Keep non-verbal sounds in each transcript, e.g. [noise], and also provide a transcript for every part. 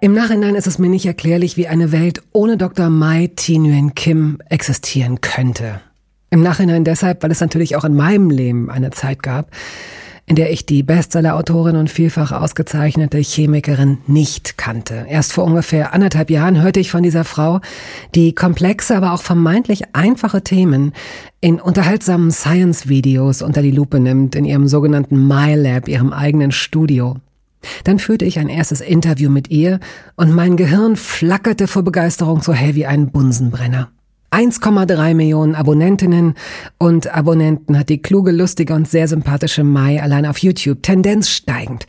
Im Nachhinein ist es mir nicht erklärlich, wie eine Welt ohne Dr. Mai Thi Kim existieren könnte. Im Nachhinein deshalb, weil es natürlich auch in meinem Leben eine Zeit gab, in der ich die Bestseller-Autorin und vielfach ausgezeichnete Chemikerin nicht kannte. Erst vor ungefähr anderthalb Jahren hörte ich von dieser Frau, die komplexe, aber auch vermeintlich einfache Themen in unterhaltsamen Science-Videos unter die Lupe nimmt, in ihrem sogenannten MyLab, ihrem eigenen Studio. Dann führte ich ein erstes Interview mit ihr und mein Gehirn flackerte vor Begeisterung so hell wie ein Bunsenbrenner. 1,3 Millionen Abonnentinnen und Abonnenten hat die kluge, lustige und sehr sympathische Mai allein auf YouTube, Tendenz steigend.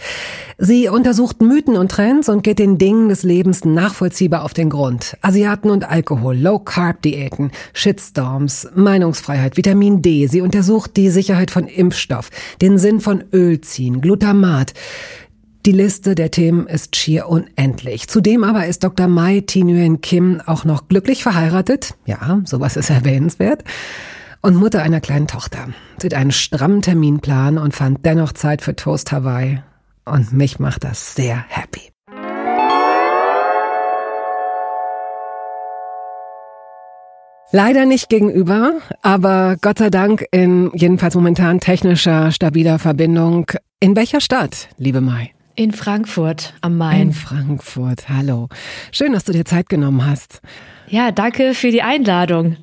Sie untersucht Mythen und Trends und geht den Dingen des Lebens nachvollziehbar auf den Grund. Asiaten und Alkohol, Low-Carb-Diäten, Shitstorms, Meinungsfreiheit, Vitamin D. Sie untersucht die Sicherheit von Impfstoff, den Sinn von Ölziehen, Glutamat, die Liste der Themen ist schier unendlich. Zudem aber ist Dr. Mai Thi Nguyen Kim auch noch glücklich verheiratet. Ja, sowas ist [laughs] erwähnenswert. Und Mutter einer kleinen Tochter. Sie hat einen strammen Terminplan und fand dennoch Zeit für Toast Hawaii. Und mich macht das sehr happy. Leider nicht gegenüber, aber Gott sei Dank in jedenfalls momentan technischer, stabiler Verbindung. In welcher Stadt, liebe Mai? In Frankfurt am Main. In Frankfurt, hallo. Schön, dass du dir Zeit genommen hast. Ja, danke für die Einladung.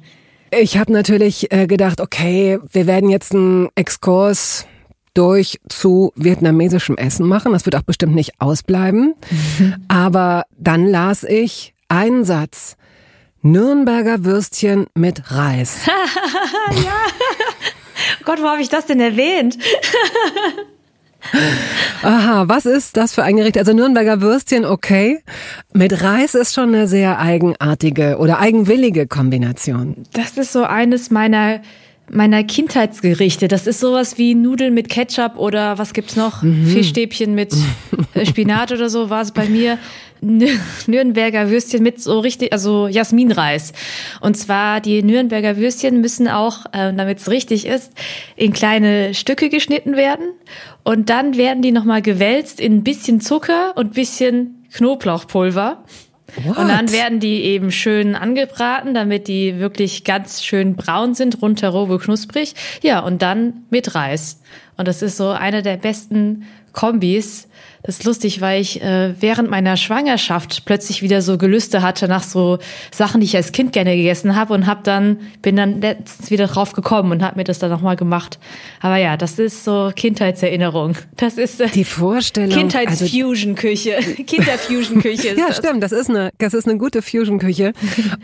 Ich habe natürlich äh, gedacht, okay, wir werden jetzt einen Exkurs durch zu vietnamesischem Essen machen. Das wird auch bestimmt nicht ausbleiben. Mhm. [laughs] Aber dann las ich einen Satz. Nürnberger Würstchen mit Reis. [laughs] ja. [laughs] Gott, wo habe ich das denn erwähnt? Aha, was ist das für ein Gericht? Also Nürnberger Würstchen, okay. Mit Reis ist schon eine sehr eigenartige oder eigenwillige Kombination. Das ist so eines meiner meiner Kindheitsgerichte. Das ist sowas wie Nudeln mit Ketchup oder was gibt's noch? Mhm. Fischstäbchen mit äh, Spinat oder so war es bei mir. Nürnberger Würstchen mit so richtig, also Jasminreis. Und zwar die Nürnberger Würstchen müssen auch, äh, damit es richtig ist, in kleine Stücke geschnitten werden. Und dann werden die nochmal gewälzt in ein bisschen Zucker und bisschen Knoblauchpulver. What? Und dann werden die eben schön angebraten, damit die wirklich ganz schön braun sind, rundherum knusprig. Ja, und dann mit Reis. Und das ist so einer der besten Kombis, das ist lustig, weil ich äh, während meiner Schwangerschaft plötzlich wieder so Gelüste hatte nach so Sachen, die ich als Kind gerne gegessen habe und hab dann bin dann letztens wieder drauf gekommen und habe mir das dann nochmal gemacht. Aber ja, das ist so Kindheitserinnerung. Das ist äh, die Vorstellung Kindheitsfusion-Küche, also, [laughs] Kinderfusion-Küche. [laughs] ja, das. stimmt. Das ist eine das ist eine gute Fusion-Küche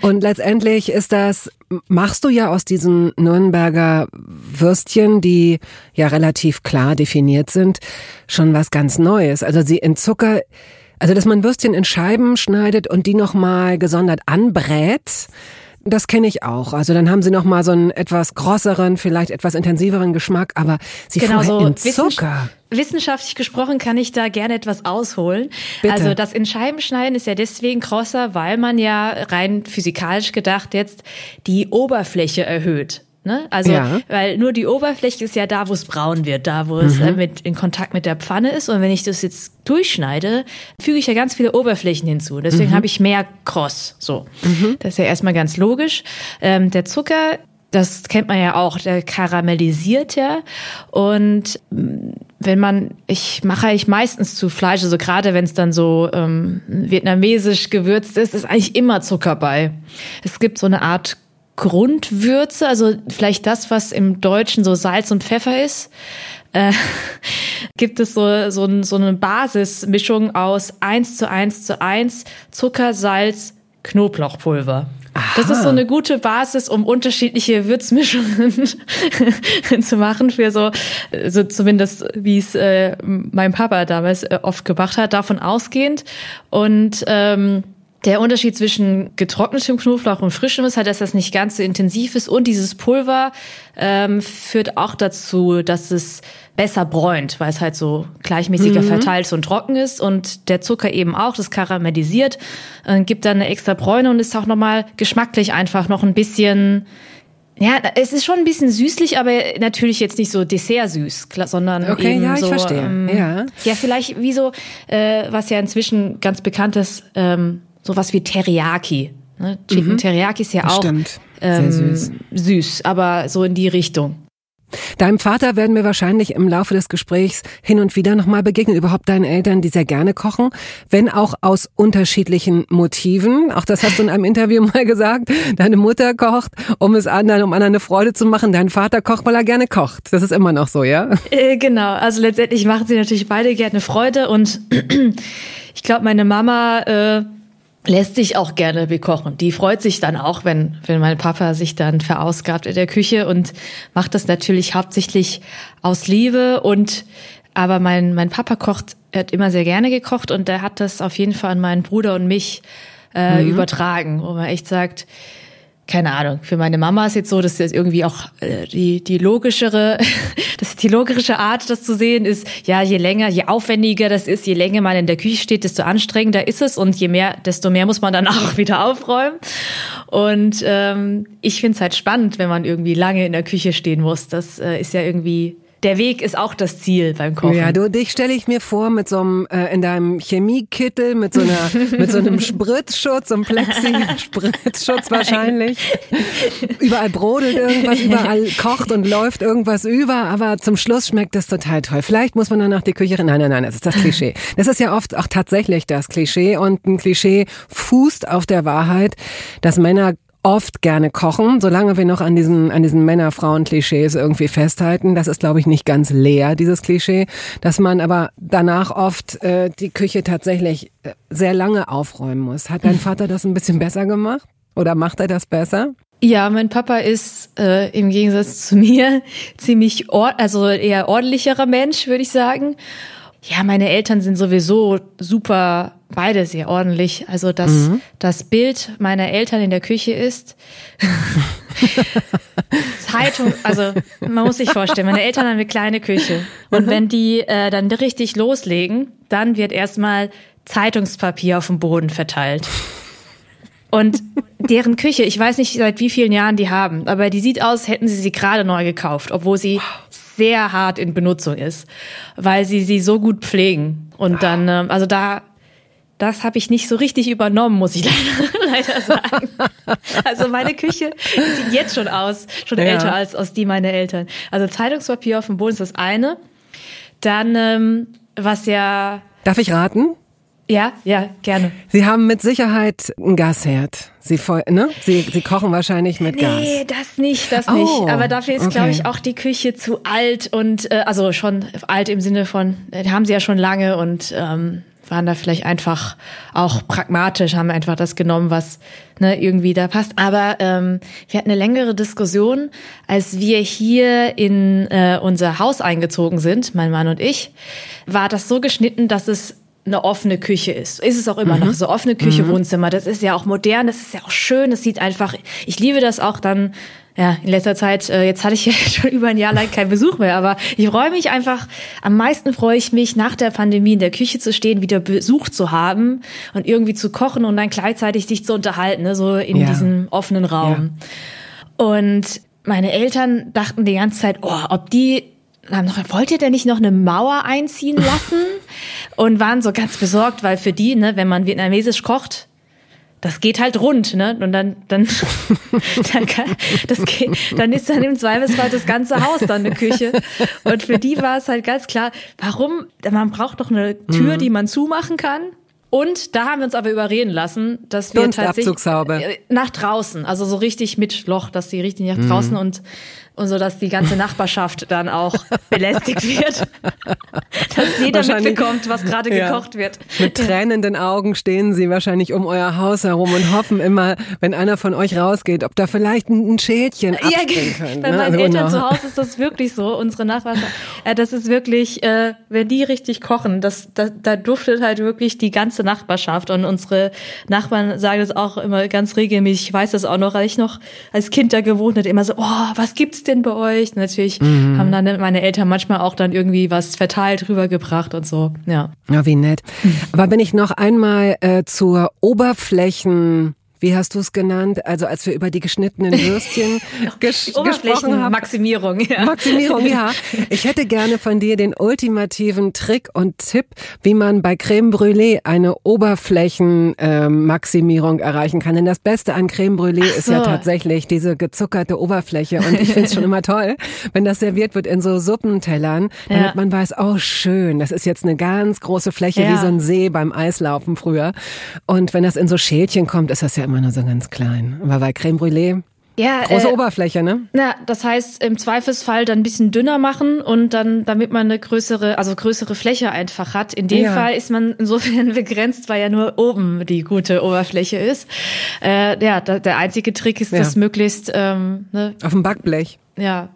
und letztendlich ist das machst du ja aus diesen Nürnberger Würstchen, die ja relativ klar definiert sind, schon was ganz Neues. Also sie in Zucker, also dass man Würstchen in Scheiben schneidet und die nochmal gesondert anbrät. Das kenne ich auch. Also dann haben sie noch mal so einen etwas grosseren, vielleicht etwas intensiveren Geschmack, aber sie genau so in Zucker. Wissenschaftlich gesprochen kann ich da gerne etwas ausholen. Bitte. Also das in Scheiben schneiden ist ja deswegen krosser, weil man ja rein physikalisch gedacht jetzt die Oberfläche erhöht. Ne? Also, ja. weil nur die Oberfläche ist ja da, wo es braun wird, da, wo mhm. es äh, mit, in Kontakt mit der Pfanne ist. Und wenn ich das jetzt durchschneide, füge ich ja ganz viele Oberflächen hinzu. Deswegen mhm. habe ich mehr Kross. So. Mhm. Das ist ja erstmal ganz logisch. Ähm, der Zucker, das kennt man ja auch, der karamellisiert ja. Und mm, wenn man, ich mache ich meistens zu Fleisch, also gerade wenn es dann so ähm, vietnamesisch gewürzt ist, ist eigentlich immer Zucker bei. Es gibt so eine Art Grundwürze, also vielleicht das, was im Deutschen so Salz und Pfeffer ist, äh, [laughs] gibt es so, so, so eine Basismischung aus eins zu eins zu eins Zucker, Salz, Knoblauchpulver. Aha. Das ist so eine gute Basis, um unterschiedliche Würzmischungen [laughs] zu machen für so, so zumindest wie es äh, mein Papa damals äh, oft gemacht hat, davon ausgehend. Und ähm, Der Unterschied zwischen getrocknetem Knoblauch und frischem ist halt, dass das nicht ganz so intensiv ist und dieses Pulver ähm, führt auch dazu, dass es besser bräunt, weil es halt so gleichmäßiger mhm. verteilt und trocken ist und der Zucker eben auch, das karamellisiert, äh, gibt dann eine extra Bräune und ist auch nochmal geschmacklich einfach noch ein bisschen ja, es ist schon ein bisschen süßlich, aber natürlich jetzt nicht so dessertsüß, sondern okay, eben ja, ich so, verstehe. Ähm, ja. ja, vielleicht wie so, äh, was ja inzwischen ganz bekannt ist, ähm, sowas wie Teriyaki. Ne? Chicken mhm. Teriyaki ist ja auch ähm, süß. süß, aber so in die Richtung. Deinem Vater werden wir wahrscheinlich im Laufe des Gesprächs hin und wieder nochmal begegnen. Überhaupt deinen Eltern, die sehr gerne kochen, wenn auch aus unterschiedlichen Motiven. Auch das hast du in einem Interview [laughs] mal gesagt. Deine Mutter kocht, um es anderen, um anderen eine Freude zu machen. Dein Vater kocht, weil er gerne kocht. Das ist immer noch so, ja? Äh, genau. Also letztendlich machen sie natürlich beide gerne Freude und [clears throat] ich glaube, meine Mama äh, lässt sich auch gerne bekochen. Die freut sich dann auch, wenn, wenn mein Papa sich dann verausgabt in der Küche und macht das natürlich hauptsächlich aus Liebe und aber mein, mein Papa kocht, er hat immer sehr gerne gekocht und er hat das auf jeden Fall an meinen Bruder und mich äh, mhm. übertragen, wo man echt sagt, keine Ahnung, für meine Mama ist jetzt so, dass das irgendwie auch äh, die, die logischere, [laughs] das die logische Art, das zu sehen, ist, ja, je länger, je aufwendiger das ist, je länger man in der Küche steht, desto anstrengender ist es und je mehr, desto mehr muss man dann [laughs] auch wieder aufräumen. Und ähm, ich finde es halt spannend, wenn man irgendwie lange in der Küche stehen muss. Das äh, ist ja irgendwie der Weg ist auch das Ziel beim Kochen. Ja, du, dich stelle ich mir vor mit so einem, äh, in deinem Chemiekittel, mit so einer, [laughs] mit so einem Spritzschutz, so einem Plexi-Spritzschutz [laughs] wahrscheinlich. [laughs] Überall brodelt irgendwas, überall kocht und läuft irgendwas über, aber zum Schluss schmeckt das total toll. Vielleicht muss man danach die Küche, nein, nein, nein, das ist das Klischee. Das ist ja oft auch tatsächlich das Klischee und ein Klischee fußt auf der Wahrheit, dass Männer oft gerne kochen, solange wir noch an diesen, an diesen Männer-Frauen-Klischees irgendwie festhalten. Das ist, glaube ich, nicht ganz leer, dieses Klischee, dass man aber danach oft äh, die Küche tatsächlich äh, sehr lange aufräumen muss. Hat dein Vater das ein bisschen besser gemacht? Oder macht er das besser? Ja, mein Papa ist äh, im Gegensatz zu [laughs] mir ziemlich, or also eher ordentlicherer Mensch, würde ich sagen. Ja, meine Eltern sind sowieso super, beide sehr ordentlich. Also das, mhm. das Bild meiner Eltern in der Küche ist [laughs] Zeitung, also man muss sich vorstellen, meine Eltern haben eine kleine Küche. Und wenn die äh, dann richtig loslegen, dann wird erstmal Zeitungspapier auf dem Boden verteilt. Und deren Küche, ich weiß nicht, seit wie vielen Jahren die haben, aber die sieht aus, hätten sie sie gerade neu gekauft, obwohl sie sehr hart in Benutzung ist, weil sie sie so gut pflegen. Und dann, ähm, also da, das habe ich nicht so richtig übernommen, muss ich [laughs] leider, leider sagen. Also meine Küche sieht jetzt schon aus, schon ja. älter als aus die meiner Eltern. Also Zeitungspapier auf dem Boden ist das eine. Dann, ähm, was ja. Darf ich raten? Ja, ja, gerne. Sie haben mit Sicherheit einen Gasherd. Sie, ne? Sie, Sie kochen wahrscheinlich mit nee, Gas. Nee, das nicht, das oh, nicht. Aber dafür ist, okay. glaube ich, auch die Küche zu alt und äh, also schon alt im Sinne von, äh, haben sie ja schon lange und ähm, waren da vielleicht einfach auch pragmatisch, haben einfach das genommen, was ne, irgendwie da passt. Aber ähm, wir hatten eine längere Diskussion, als wir hier in äh, unser Haus eingezogen sind, mein Mann und ich, war das so geschnitten, dass es eine offene Küche ist. Ist es auch immer mhm. noch so offene Küche, mhm. Wohnzimmer. Das ist ja auch modern, das ist ja auch schön, das sieht einfach, ich liebe das auch dann, ja, in letzter Zeit, äh, jetzt hatte ich ja [laughs] schon über ein Jahr lang keinen Besuch mehr, aber ich freue mich einfach, am meisten freue ich mich, nach der Pandemie in der Küche zu stehen, wieder Besuch zu haben und irgendwie zu kochen und dann gleichzeitig sich zu unterhalten, ne, so in ja. diesem offenen Raum. Ja. Und meine Eltern dachten die ganze Zeit, oh, ob die haben noch, wollt ihr denn nicht noch eine Mauer einziehen [laughs] lassen? und waren so ganz besorgt, weil für die, ne, wenn man vietnamesisch kocht, das geht halt rund, ne? Und dann, dann, [laughs] dann, kann, das geht, dann ist dann im Zweifelsfall das ganze Haus dann eine Küche. Und für die war es halt ganz klar, warum? Man braucht doch eine Tür, mhm. die man zumachen kann. Und da haben wir uns aber überreden lassen, dass wir tatsächlich nach draußen, also so richtig mit Loch, dass sie richtig nach draußen mhm. und und so, dass die ganze Nachbarschaft dann auch [laughs] belästigt wird. [laughs] dass jeder mitbekommt, was gerade ja. gekocht wird. Mit tränenden Augen stehen sie wahrscheinlich um euer Haus herum und hoffen immer, wenn einer von euch rausgeht, ob da vielleicht ein Schädchen abspringen ja, können. Bei ne? meinen Eltern zu Hause ist das wirklich so, unsere Nachbarschaft. Äh, das ist wirklich, äh, wenn die richtig kochen, das, da, da duftet halt wirklich die ganze Nachbarschaft. Und unsere Nachbarn sagen das auch immer ganz regelmäßig. Ich weiß das auch noch, als ich noch als Kind da gewohnt habe, immer so, oh, was gibt's denn bei euch? Natürlich mhm. haben dann meine Eltern manchmal auch dann irgendwie was verteilt rübergebracht und so. Ja. Ja, wie nett. Aber wenn ich noch einmal äh, zur Oberflächen wie hast du es genannt? Also als wir über die geschnittenen Würstchen [laughs] ges gesprochen haben. Maximierung, ja. Maximierung, ja. Ich hätte gerne von dir den ultimativen Trick und Tipp, wie man bei Creme Brûlée eine Oberflächenmaximierung äh, erreichen kann. Denn das Beste an Creme Brûlée so. ist ja tatsächlich diese gezuckerte Oberfläche. Und ich finde es schon [laughs] immer toll, wenn das serviert wird in so Suppentellern, damit ja. man weiß, oh schön, das ist jetzt eine ganz große Fläche ja. wie so ein See beim Eislaufen früher. Und wenn das in so Schälchen kommt, ist das ja immer nur so ganz klein. Aber bei Creme Brûlée ja, große äh, Oberfläche, ne? Na, das heißt im Zweifelsfall dann ein bisschen dünner machen und dann, damit man eine größere, also größere Fläche einfach hat. In dem ja. Fall ist man insofern [laughs] begrenzt, weil ja nur oben die gute Oberfläche ist. Äh, ja, da, der einzige Trick ist, ja. das möglichst ähm, ne? auf dem Backblech. Ja,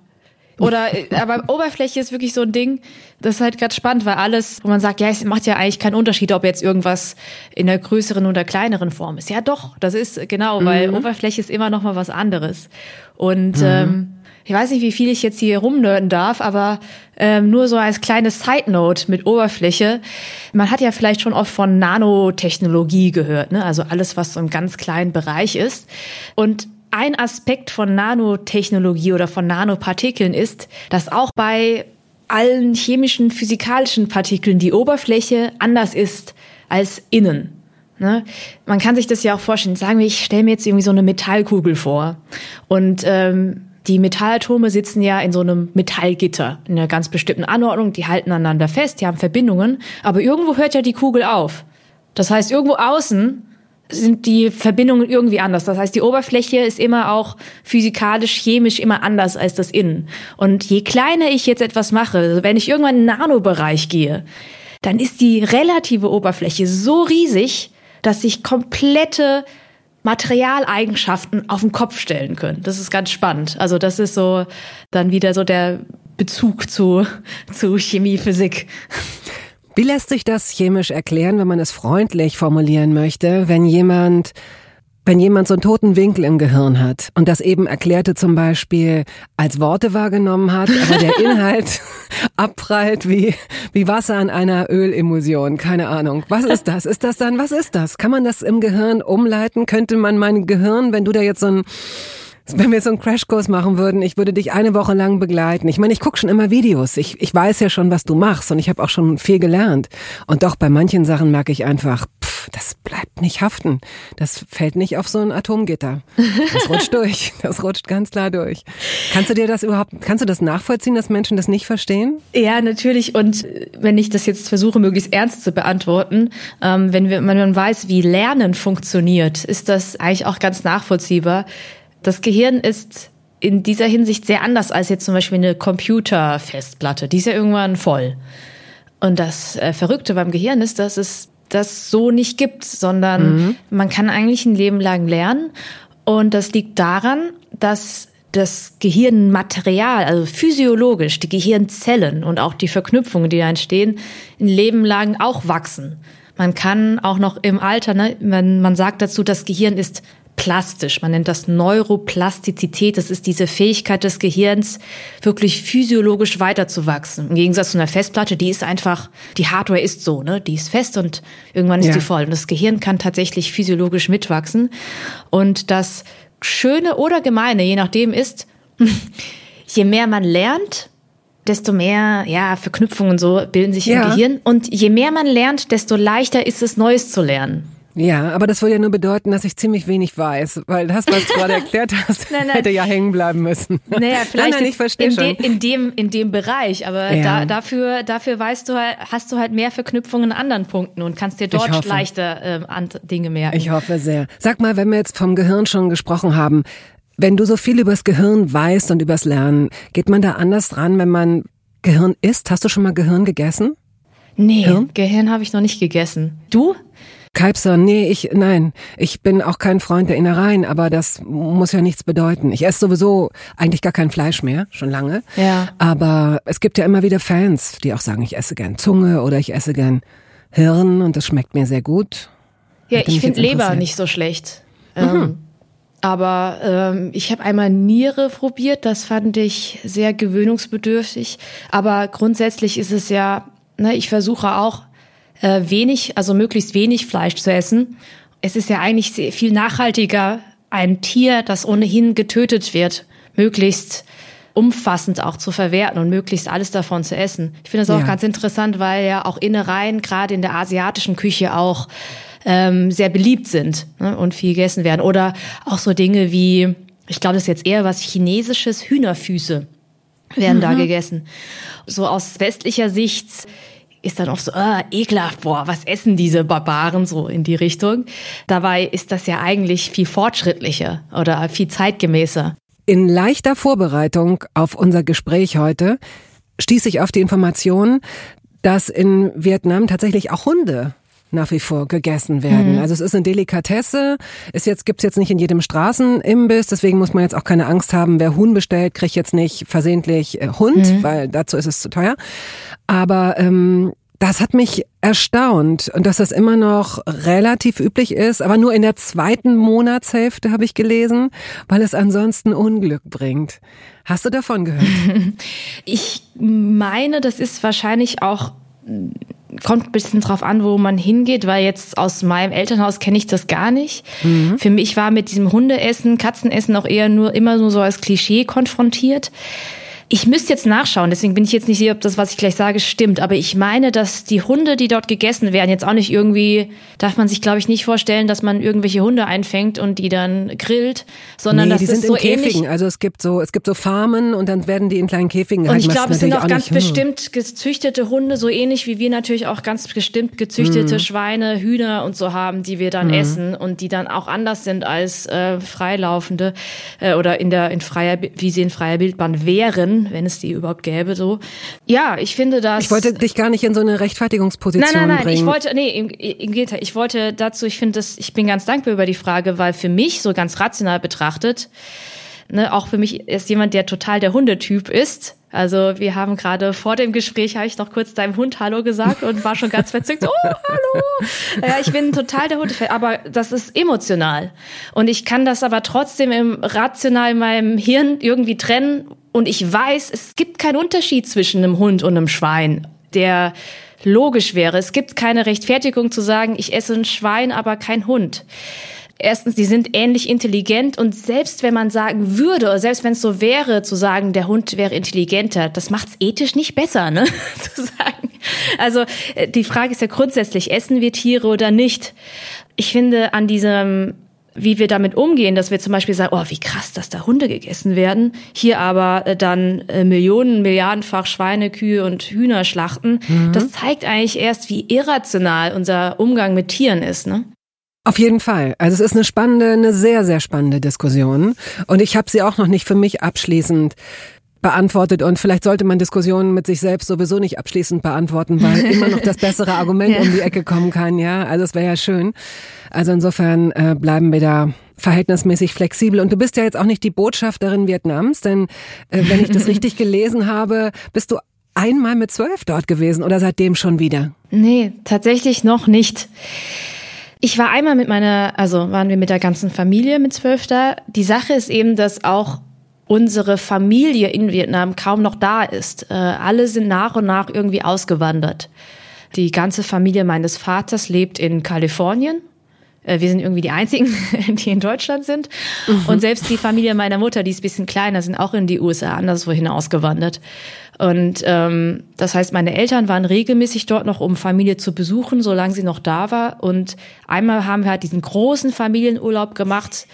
oder aber Oberfläche ist wirklich so ein Ding, das ist halt ganz spannend, weil alles, wo man sagt, ja, es macht ja eigentlich keinen Unterschied, ob jetzt irgendwas in der größeren oder kleineren Form ist. Ja, doch, das ist genau, weil mhm. Oberfläche ist immer noch mal was anderes. Und mhm. ähm, ich weiß nicht, wie viel ich jetzt hier rumnörden darf, aber ähm, nur so als kleines Side Note mit Oberfläche. Man hat ja vielleicht schon oft von Nanotechnologie gehört, ne? Also alles, was so im ganz kleinen Bereich ist. Und ein Aspekt von Nanotechnologie oder von Nanopartikeln ist, dass auch bei allen chemischen, physikalischen Partikeln die Oberfläche anders ist als innen. Ne? Man kann sich das ja auch vorstellen. Sagen wir, ich stelle mir jetzt irgendwie so eine Metallkugel vor und ähm, die Metallatome sitzen ja in so einem Metallgitter, in einer ganz bestimmten Anordnung, die halten aneinander fest, die haben Verbindungen, aber irgendwo hört ja die Kugel auf. Das heißt, irgendwo außen sind die Verbindungen irgendwie anders. Das heißt, die Oberfläche ist immer auch physikalisch, chemisch immer anders als das Innen. Und je kleiner ich jetzt etwas mache, also wenn ich irgendwann in den Nanobereich gehe, dann ist die relative Oberfläche so riesig, dass sich komplette Materialeigenschaften auf den Kopf stellen können. Das ist ganz spannend. Also das ist so dann wieder so der Bezug zu, [laughs] zu Chemie, Physik. Wie lässt sich das chemisch erklären, wenn man es freundlich formulieren möchte, wenn jemand wenn jemand so einen toten Winkel im Gehirn hat und das eben erklärte zum Beispiel als Worte wahrgenommen hat, aber der [laughs] Inhalt abprallt wie, wie Wasser an einer Ölemulsion, keine Ahnung. Was ist das? Ist das dann, was ist das? Kann man das im Gehirn umleiten? Könnte man mein Gehirn, wenn du da jetzt so ein wenn wir so einen Crashkurs machen würden, ich würde dich eine Woche lang begleiten. Ich meine, ich gucke schon immer Videos. Ich, ich weiß ja schon, was du machst und ich habe auch schon viel gelernt. Und doch bei manchen Sachen merke ich einfach, pff, das bleibt nicht haften. Das fällt nicht auf so ein Atomgitter. Das rutscht durch. [laughs] Das rutscht ganz klar durch. Kannst du dir das überhaupt, kannst du das nachvollziehen, dass Menschen das nicht verstehen? Ja, natürlich. Und wenn ich das jetzt versuche, möglichst ernst zu beantworten, ähm, wenn, wir, wenn man weiß, wie Lernen funktioniert, ist das eigentlich auch ganz nachvollziehbar das Gehirn ist in dieser Hinsicht sehr anders als jetzt zum Beispiel eine Computerfestplatte. Die ist ja irgendwann voll. Und das äh, Verrückte beim Gehirn ist, dass es das so nicht gibt, sondern mhm. man kann eigentlich ein Leben lang lernen. Und das liegt daran, dass das Gehirnmaterial, also physiologisch, die Gehirnzellen und auch die Verknüpfungen, die da entstehen, ein Leben lang auch wachsen. Man kann auch noch im Alter, ne, man, man sagt dazu, das Gehirn ist plastisch. Man nennt das Neuroplastizität. Das ist diese Fähigkeit des Gehirns, wirklich physiologisch weiterzuwachsen. Im Gegensatz zu einer Festplatte, die ist einfach, die Hardware ist so, ne? Die ist fest und irgendwann ist ja. die voll. Und das Gehirn kann tatsächlich physiologisch mitwachsen. Und das Schöne oder Gemeine, je nachdem, ist, [laughs] je mehr man lernt, desto mehr ja, Verknüpfungen so bilden sich ja. im Gehirn. Und je mehr man lernt, desto leichter ist es, Neues zu lernen. Ja, aber das würde ja nur bedeuten, dass ich ziemlich wenig weiß, weil das, was du gerade [laughs] erklärt hast, nein, nein. hätte ja hängen bleiben müssen. Naja, vielleicht nein, nein, ich in, de, in, dem in dem Bereich, aber ja. da, dafür dafür weißt du halt, hast du halt mehr Verknüpfungen an anderen Punkten und kannst dir dort leichter äh, Dinge merken. Ich hoffe sehr. Sag mal, wenn wir jetzt vom Gehirn schon gesprochen haben, Wenn du so viel übers Gehirn weißt und übers Lernen, geht man da anders dran, wenn man Gehirn isst? Hast du schon mal Gehirn gegessen? Nee, Hirn, Gehirn habe ich noch nicht gegessen. Du? Kalbser, nee, ich, nein. Ich bin auch kein Freund der Innereien, aber das muss ja nichts bedeuten. Ich esse sowieso eigentlich gar kein Fleisch mehr, schon lange. Ja. Aber es gibt ja immer wieder Fans, die auch sagen, ich esse gern Zunge oder ich esse gern Hirn und das schmeckt mir sehr gut. Ja, ich finde Leber nicht so schlecht. Mhm. Ähm, aber ähm, ich habe einmal Niere probiert, das fand ich sehr gewöhnungsbedürftig. Aber grundsätzlich ist es ja, ne, ich versuche auch äh, wenig, also möglichst wenig Fleisch zu essen. Es ist ja eigentlich viel nachhaltiger, ein Tier, das ohnehin getötet wird, möglichst umfassend auch zu verwerten und möglichst alles davon zu essen. Ich finde das auch ja. ganz interessant, weil ja auch Innereien gerade in der asiatischen Küche auch ähm, sehr beliebt sind ne, und viel gegessen werden. Oder auch so Dinge wie, ich glaube, das ist jetzt eher was Chinesisches, Hühnerfüße werden mhm. da gegessen. So aus westlicher Sicht ist dann oft so, äh, ekelhaft, boah, was essen diese Barbaren so in die Richtung. Dabei ist das ja eigentlich viel fortschrittlicher oder viel zeitgemäßer. In leichter Vorbereitung auf unser Gespräch heute stieß ich auf die Information, dass in Vietnam tatsächlich auch Hunde nach wie vor gegessen werden. Mhm. Also es ist eine Delikatesse. Ist jetzt gibt's jetzt nicht in jedem Straßenimbiss, deswegen muss man jetzt auch keine Angst haben, wer Huhn bestellt, kriegt jetzt nicht versehentlich äh, Hund, mhm. weil dazu ist es zu teuer. Aber ähm, das hat mich erstaunt und dass das immer noch relativ üblich ist, aber nur in der zweiten Monatshälfte habe ich gelesen, weil es ansonsten Unglück bringt. Hast du davon gehört? [laughs] Ich meine, das ist wahrscheinlich auch kommt ein bisschen drauf an, wo man hingeht, weil jetzt aus meinem Elternhaus kenne ich das gar nicht. Mhm. Für mich war mit diesem Hundeessen, Katzenessen auch eher nur immer nur so als Klischee konfrontiert. Ich müsste jetzt nachschauen, deswegen bin ich jetzt nicht sicher, ob das, was ich gleich sage, stimmt. Aber ich meine, dass die Hunde, die dort gegessen werden, jetzt auch nicht irgendwie, darf man sich, glaube ich, nicht vorstellen, dass man irgendwelche Hunde einfängt und die dann grillt, sondern nee, das die ist sind so in Käfigen. Ähnlich. Also es gibt so, es gibt so Farmen und dann werden die in kleinen Käfigen Und ich glaube, es sind auch ganz nicht, hm. bestimmt gezüchtete Hunde, so ähnlich wie wir natürlich auch ganz bestimmt gezüchtete mhm. Schweine, Hühner und so haben, die wir dann mhm. essen und die dann auch anders sind als äh, freilaufende äh, oder in der in freier, wie sie in freier Wildbahn wären wenn es die überhaupt gäbe, so. Ja, ich finde das. Ich wollte dich gar nicht in so eine Rechtfertigungsposition bringen. Nein, nein, nein, bringen. ich wollte, nee, im, im Gegenteil, ich wollte dazu, ich finde das, ich bin ganz dankbar über die Frage, weil für mich so ganz rational betrachtet, ne, auch für mich ist jemand, der total der Hundetyp ist, also wir haben gerade vor dem Gespräch, habe ich noch kurz deinem Hund Hallo gesagt und war schon ganz verzückt. Oh, hallo. Ja, ich bin total der Hundefan, aber das ist emotional. Und ich kann das aber trotzdem im rational in meinem Hirn irgendwie trennen. Und ich weiß, es gibt keinen Unterschied zwischen einem Hund und einem Schwein, der logisch wäre. Es gibt keine Rechtfertigung zu sagen, ich esse ein Schwein, aber kein Hund erstens, die sind ähnlich intelligent und selbst wenn man sagen würde, oder selbst wenn es so wäre, zu sagen, der Hund wäre intelligenter, das macht es ethisch nicht besser, ne? [laughs] zu sagen. Also äh, die Frage ist ja grundsätzlich, essen wir Tiere oder nicht? Ich finde an diesem wie wir damit umgehen, dass wir zum Beispiel sagen, oh, wie krass, dass da Hunde gegessen werden, hier aber äh, dann äh, Millionen, Milliardenfach Schweine, Kühe und Hühner schlachten, mhm. das zeigt eigentlich erst, wie irrational unser Umgang mit Tieren ist. Ne? Auf jeden Fall. Also es ist eine spannende, eine sehr, sehr spannende Diskussion. Und ich habe sie auch noch nicht für mich abschließend beantwortet und vielleicht sollte man Diskussionen mit sich selbst sowieso nicht abschließend beantworten, weil [laughs] immer noch das bessere Argument ja. um die Ecke kommen kann, ja. Also es wäre ja schön. Also insofern äh, bleiben wir da verhältnismäßig flexibel. Und du bist ja jetzt auch nicht die Botschafterin Vietnams, denn äh, wenn ich das [laughs] richtig gelesen habe, bist du einmal mit zwölf dort gewesen oder seitdem schon wieder? Nee, tatsächlich noch nicht. Ich war einmal mit meiner, also waren wir mit der ganzen Familie mit zwölf da. Die Sache ist eben, dass auch unsere Familie in Vietnam kaum noch da ist. Äh, alle sind nach und nach irgendwie ausgewandert. Die ganze Familie meines Vaters lebt in Kalifornien. Äh, wir sind irgendwie die einzigen, [laughs] die in Deutschland sind. Mhm. Und selbst die Familie meiner Mutter, die ist ein bisschen kleiner, sind auch in die USA anderswohin ausgewandert. Und ähm, das heißt, meine Eltern waren regelmäßig dort noch, um Familie zu besuchen, solange sie noch da war. Und einmal haben wir halt diesen großen Familienurlaub gemacht,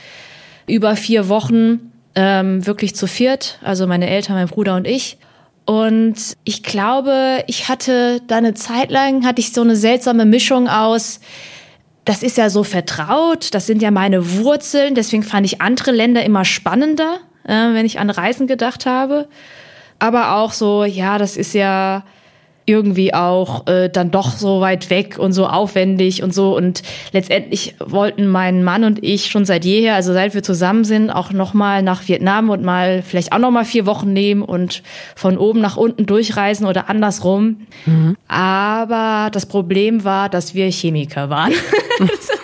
über vier Wochen, ähm, wirklich zu viert, also meine Eltern, mein Bruder und ich. Und ich glaube, ich hatte da eine Zeit lang, hatte ich so eine seltsame Mischung aus, das ist ja so vertraut, das sind ja meine Wurzeln, deswegen fand ich andere Länder immer spannender, äh, wenn ich an Reisen gedacht habe. Aber auch so, ja, das ist ja irgendwie auch äh, dann doch so weit weg und so aufwendig und so und letztendlich wollten mein Mann und ich schon seit jeher, also seit wir zusammen sind, auch noch mal nach Vietnam und mal vielleicht auch noch mal vier Wochen nehmen und von oben nach unten durchreisen oder andersrum. Mhm. Aber das Problem war, dass wir Chemiker waren. [laughs] [laughs]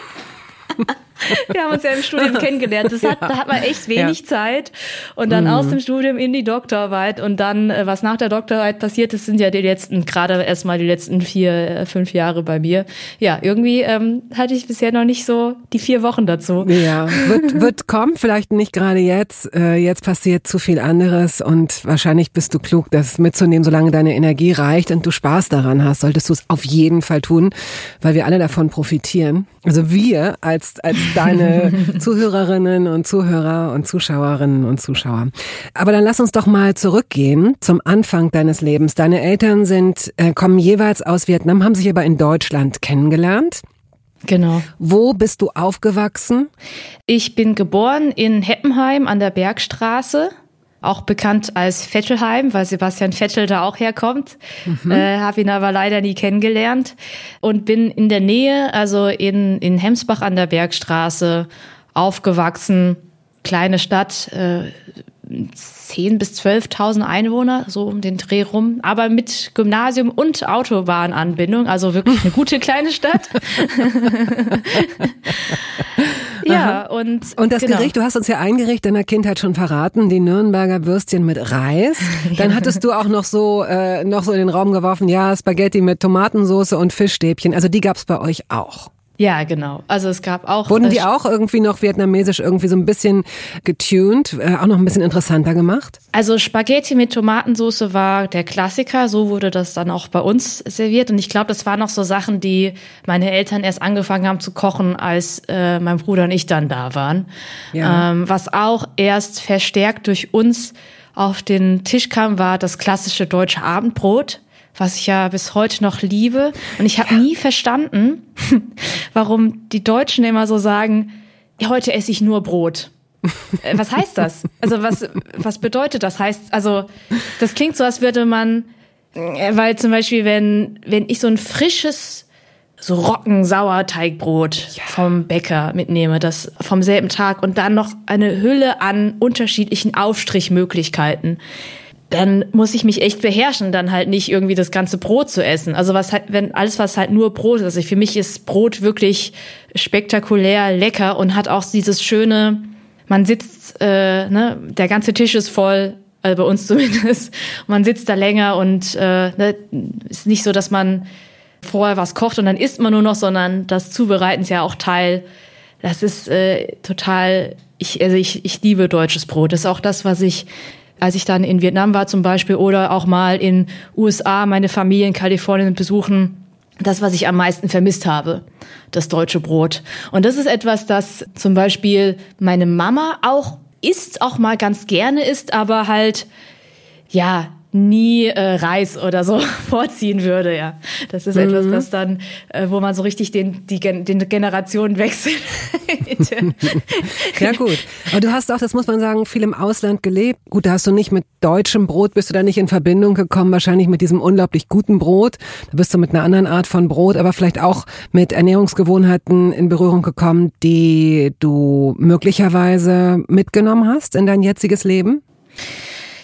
[laughs] Wir haben uns ja im Studium kennengelernt. Das hat, ja. Da hat man echt wenig ja. Zeit. Und dann mhm. aus dem Studium in die Doktorarbeit. Und dann, äh, was nach der Doktorarbeit passiert ist, sind ja die letzten, gerade erstmal die letzten vier, äh, fünf Jahre bei mir. Ja, irgendwie ähm, hatte ich bisher noch nicht so die vier Wochen dazu. Ja, wird, wird kommen, vielleicht nicht gerade jetzt. Äh, jetzt passiert zu viel anderes und wahrscheinlich bist du klug, das mitzunehmen, solange deine Energie reicht und du Spaß daran hast, solltest du es auf jeden Fall tun, weil wir alle davon profitieren. Also wir als, als deine [laughs] Zuhörerinnen und Zuhörer und Zuschauerinnen und Zuschauer. Aber dann lass uns doch mal zurückgehen zum Anfang deines Lebens. Deine Eltern sind, äh, kommen jeweils aus Vietnam, haben sich aber in Deutschland kennengelernt. Genau. Wo bist du aufgewachsen? Ich bin geboren in Heppenheim an der Bergstraße auch bekannt als Vettelheim, weil Sebastian Vettel da auch herkommt. Mhm. Äh, Habe ihn aber leider nie kennengelernt und bin in der Nähe, also in, in Hemsbach an der Bergstraße, aufgewachsen. Kleine Stadt, äh, 10.000 bis 12.000 Einwohner, so um den Dreh rum, aber mit Gymnasium und Autobahnanbindung, also wirklich eine gute kleine Stadt. [laughs] ja, und. Und das genau. Gericht, du hast uns ja ein Gericht deiner Kindheit schon verraten, die Nürnberger Würstchen mit Reis. [laughs] Dann hattest du auch noch so, äh, noch so in den Raum geworfen, ja, Spaghetti mit Tomatensauce und Fischstäbchen. Also die gab's bei euch auch. Ja, genau. Also es gab auch. Wurden die auch irgendwie noch vietnamesisch irgendwie so ein bisschen getuned, äh, auch noch ein bisschen interessanter gemacht? Also Spaghetti mit Tomatensauce war der Klassiker. So wurde das dann auch bei uns serviert. Und ich glaube, das waren noch so Sachen, die meine Eltern erst angefangen haben zu kochen, als äh, mein Bruder und ich dann da waren. Ja. Ähm, was auch erst verstärkt durch uns auf den Tisch kam, war das klassische deutsche Abendbrot was ich ja bis heute noch liebe. Und ich habe ja. nie verstanden, [laughs] warum die Deutschen immer so sagen, heute esse ich nur Brot. Äh, was heißt das? Also was, was bedeutet das? Heißt, also das klingt so, als würde man, äh, weil zum Beispiel, wenn, wenn ich so ein frisches so Rocken-Sauerteigbrot ja. vom Bäcker mitnehme, das vom selben Tag und dann noch eine Hülle an unterschiedlichen Aufstrichmöglichkeiten dann muss ich mich echt beherrschen, dann halt nicht irgendwie das ganze Brot zu essen. Also was halt, wenn alles was halt nur Brot ist. Also für mich ist Brot wirklich spektakulär lecker und hat auch dieses schöne, man sitzt, äh, ne, der ganze Tisch ist voll, also bei uns [laughs] zumindest. Man sitzt da länger und äh, ne, ist nicht so, dass man vorher was kocht und dann isst man nur noch, sondern das Zubereiten ist ja auch Teil. Das ist äh, total ich, also ich, ich liebe deutsches Brot. Das ist auch das, was ich als ich dann in Vietnam war zum Beispiel oder auch mal in USA meine Familie in Kalifornien besuchen, das, was ich am meisten vermisst habe, das deutsche Brot. Und das ist etwas, das zum Beispiel meine Mama auch isst, auch mal ganz gerne isst, aber halt, ja, nie äh, Reis oder so [laughs] vorziehen würde, ja. Das ist mhm. etwas, das dann, äh, wo man so richtig den, die, den Generationenwechsel. [laughs] ja, gut. Aber du hast auch, das muss man sagen, viel im Ausland gelebt. Gut, da hast du nicht mit deutschem Brot, bist du da nicht in Verbindung gekommen, wahrscheinlich mit diesem unglaublich guten Brot. Da bist du mit einer anderen Art von Brot, aber vielleicht auch mit Ernährungsgewohnheiten in Berührung gekommen, die du möglicherweise mitgenommen hast in dein jetziges Leben?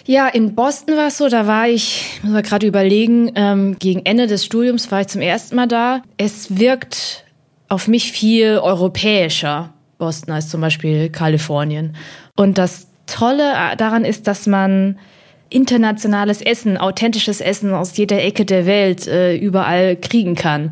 Ja, in Boston war es so, da war ich, muss man gerade überlegen, ähm, gegen Ende des Studiums war ich zum ersten Mal da. Es wirkt auf mich viel europäischer, Boston, als zum Beispiel Kalifornien. Und das Tolle daran ist, dass man internationales Essen, authentisches Essen aus jeder Ecke der Welt äh, überall kriegen kann.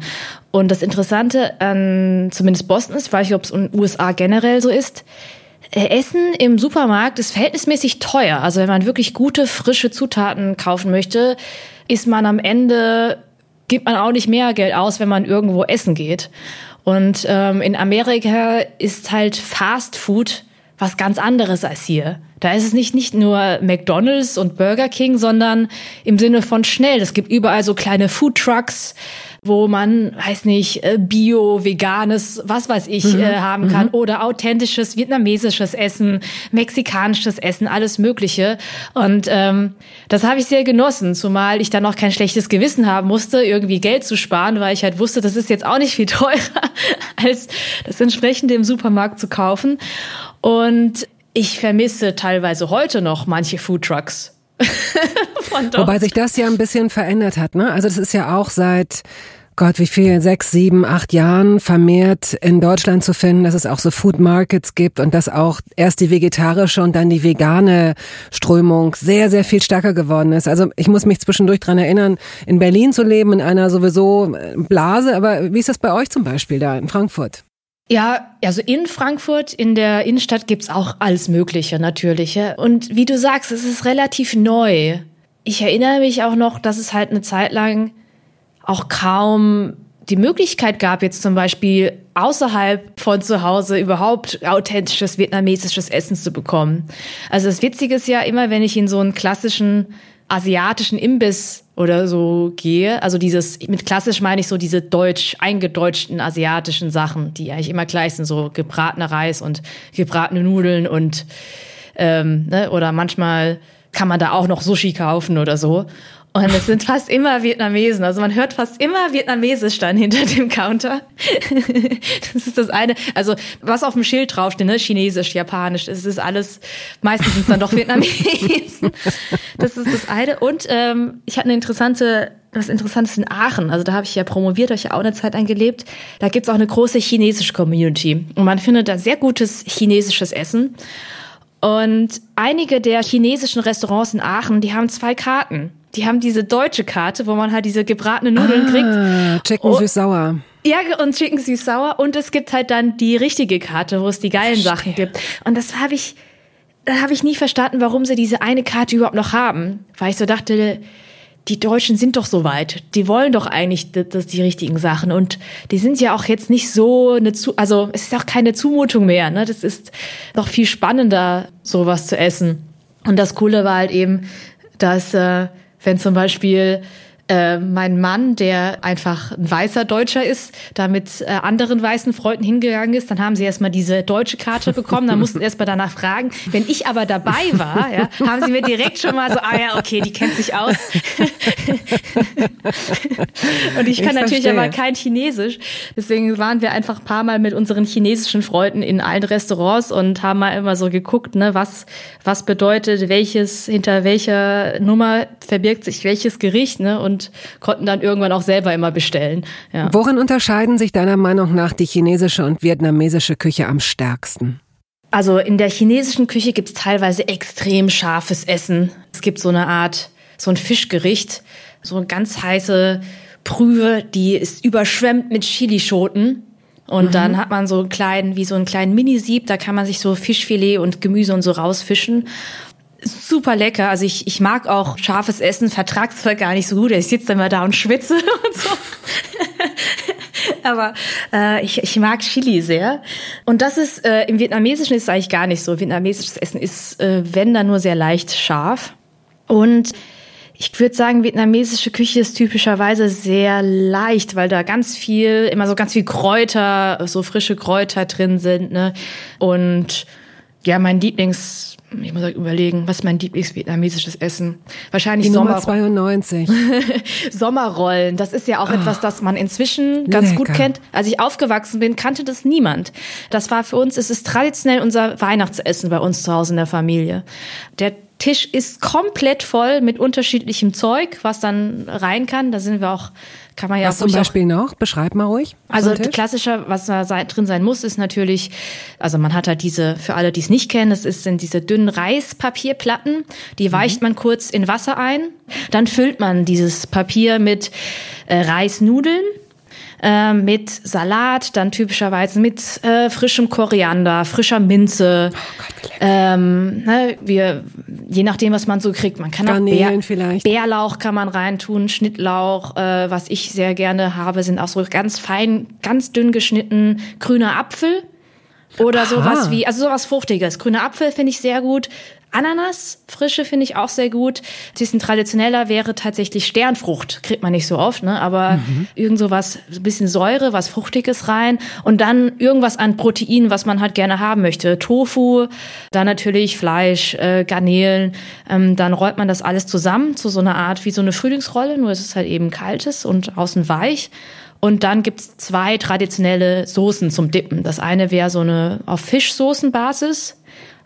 Und das Interessante an zumindest Boston ist, weiß ich, ob es in den USA generell so ist, äh, Essen im Supermarkt ist verhältnismäßig teuer. Also wenn man wirklich gute, frische Zutaten kaufen möchte, ist man am Ende, gibt man auch nicht mehr Geld aus, wenn man irgendwo essen geht. Und ähm, in Amerika ist halt Fast Food was ganz anderes als hier. Da ist es nicht, nicht nur McDonald's und Burger King, sondern im Sinne von schnell. Es gibt überall so kleine Food Trucks. Wo man, weiß nicht, äh, Bio, veganes, was weiß ich, mhm. äh, haben kann. Mhm. Oder authentisches vietnamesisches Essen, mexikanisches Essen, alles Mögliche. Und ähm, das habe ich sehr genossen, zumal ich dann auch kein schlechtes Gewissen haben musste, irgendwie Geld zu sparen, weil ich halt wusste, das ist jetzt auch nicht viel [laughs] teurer, als das entsprechende im Supermarkt zu kaufen. Und ich vermisse teilweise heute noch manche Foodtrucks. [laughs] Wobei sich das ja ein bisschen verändert hat, ne? Also das ist ja auch seit Gott, wie viel, sechs, sieben, acht Jahren vermehrt in Deutschland zu finden, dass es auch so Food Markets gibt und dass auch erst die vegetarische und dann die vegane Strömung sehr, sehr viel stärker geworden ist. Also ich muss mich zwischendurch dran erinnern, in Berlin zu leben, in einer sowieso Blase, aber wie ist das bei euch zum Beispiel da in Frankfurt? Ja, also in Frankfurt, in der Innenstadt gibt's auch alles Mögliche natürlich. Und wie du sagst, es ist relativ neu. Ich erinnere mich auch noch, dass es halt eine Zeit lang auch kaum die Möglichkeit gab, jetzt zum Beispiel außerhalb von zu Hause überhaupt authentisches vietnamesisches Essen zu bekommen. Also das Witzige ist ja immer, wenn ich in so einen klassischen asiatischen Imbiss oder so gehe, also dieses, mit klassisch meine ich so diese deutsch, eingedeutschten asiatischen Sachen, die eigentlich immer gleich sind, so gebratener Reis und gebratene Nudeln und ähm, ne, oder manchmal kann man da auch noch Sushi kaufen oder so. Und es sind fast immer Vietnamesen. Also man hört fast immer Vietnamesisch dann hinter dem Counter. [laughs] das ist das eine. Also was auf dem Schild draufsteht, ne? Chinesisch, Japanisch, das ist alles, meistens sind es dann doch Vietnamesen. [laughs] das ist das eine. Und ähm, ich hatte eine interessante, was Interessantes in Aachen. Also da habe ich ja promoviert, habe ich ja auch eine Zeit eingelebt. Da gibt's auch eine große chinesische Community. Und man findet da sehr gutes chinesisches Essen. Und einige der chinesischen Restaurants in Aachen, die haben zwei Karten. Die haben diese deutsche Karte, wo man halt diese gebratenen Nudeln ah, kriegt. Chicken oh, süß-sauer. Ja, und Chicken süß-sauer. Und es gibt halt dann die richtige Karte, wo es die geilen Verstehe. Sachen gibt. Und das habe ich, da habe ich nie verstanden, warum sie diese eine Karte überhaupt noch haben. Weil ich so dachte, die Deutschen sind doch so weit. Die wollen doch eigentlich das, die richtigen Sachen. Und die sind ja auch jetzt nicht so eine zu, also es ist auch keine Zumutung mehr. Ne? Das ist noch viel spannender, sowas zu essen. Und das Coole war halt eben, dass äh, wenn zum Beispiel äh, mein Mann, der einfach ein weißer Deutscher ist, da mit äh, anderen weißen Freunden hingegangen ist, dann haben sie erstmal diese deutsche Karte bekommen, dann mussten erstmal danach fragen. Wenn ich aber dabei war, ja, haben sie mir direkt schon mal so, ah ja, okay, die kennt sich aus. [laughs] Und ich kann ich natürlich aber kein Chinesisch. Deswegen waren wir einfach ein paar Mal mit unseren chinesischen Freunden in allen Restaurants und haben mal immer so geguckt, ne, was, was bedeutet welches, hinter welcher Nummer verbirgt sich welches Gericht, ne? Und und konnten dann irgendwann auch selber immer bestellen. Ja. Worin unterscheiden sich deiner Meinung nach die chinesische und vietnamesische Küche am stärksten? Also in der chinesischen Küche gibt es teilweise extrem scharfes Essen. Es gibt so eine Art, so ein Fischgericht, so eine ganz heiße Brühe, die ist überschwemmt mit Chilischoten. Und mhm. dann hat man so einen kleinen, wie so einen kleinen Minisieb, da kann man sich so Fischfilet und Gemüse und so rausfischen super lecker. Also ich, ich mag auch scharfes Essen, vertrag's zwar gar nicht so gut. Ich sitze dann mal da und schwitze [laughs] und so. [laughs] Aber äh, ich, ich mag Chili sehr. Und das ist, äh, im Vietnamesischen ist es eigentlich gar nicht so. Vietnamesisches Essen ist, äh, wenn dann nur sehr leicht scharf. Und ich würde sagen, vietnamesische Küche ist typischerweise sehr leicht, weil da ganz viel, immer so ganz viel Kräuter, so frische Kräuter drin sind. Ne? Und ja, mein Lieblings ich muss überlegen, was ist mein Lieblingsvietnamesisches Essen? Wahrscheinlich Die Sommer 92. [laughs] Sommerrollen. Das ist ja auch oh, etwas, das man inzwischen ganz lecker. gut kennt. Als ich aufgewachsen bin, kannte das niemand. Das war für uns, es ist traditionell unser Weihnachtsessen bei uns zu Hause in der Familie. Der Tisch ist komplett voll mit unterschiedlichem Zeug, was dann rein kann. Da sind wir auch, kann man ja Was zum Beispiel noch? Beschreib mal ruhig. Also klassischer, was da drin sein muss, ist natürlich, also man hat halt diese, für alle, die es nicht kennen, das ist, sind diese dünnen Reispapierplatten. Die mhm. weicht man kurz in Wasser ein. Dann füllt man dieses Papier mit äh, Reisnudeln äh, mit Salat, dann typischerweise mit äh, frischem Koriander, frischer Minze. Oh Gott, ähm, ne, wir, je nachdem, was man so kriegt. Man kann Garnelen auch Bär, vielleicht. Bärlauch kann man reintun, Schnittlauch. Äh, was ich sehr gerne habe, sind auch so ganz fein, ganz dünn geschnitten grüner Apfel. Oder Aha. sowas wie, also sowas Fruchtiges. Grüner Apfel finde ich sehr gut. Ananas, frische finde ich auch sehr gut. Ein bisschen traditioneller wäre tatsächlich Sternfrucht. Kriegt man nicht so oft, ne? Aber mhm. irgend so was, ein bisschen Säure, was Fruchtiges rein. Und dann irgendwas an Protein, was man halt gerne haben möchte. Tofu, dann natürlich Fleisch, äh, Garnelen. Ähm, dann rollt man das alles zusammen zu so einer Art wie so eine Frühlingsrolle, nur es ist halt eben kaltes und außen weich. Und dann gibt's zwei traditionelle Soßen zum Dippen. Das eine wäre so eine auf Fischsoßenbasis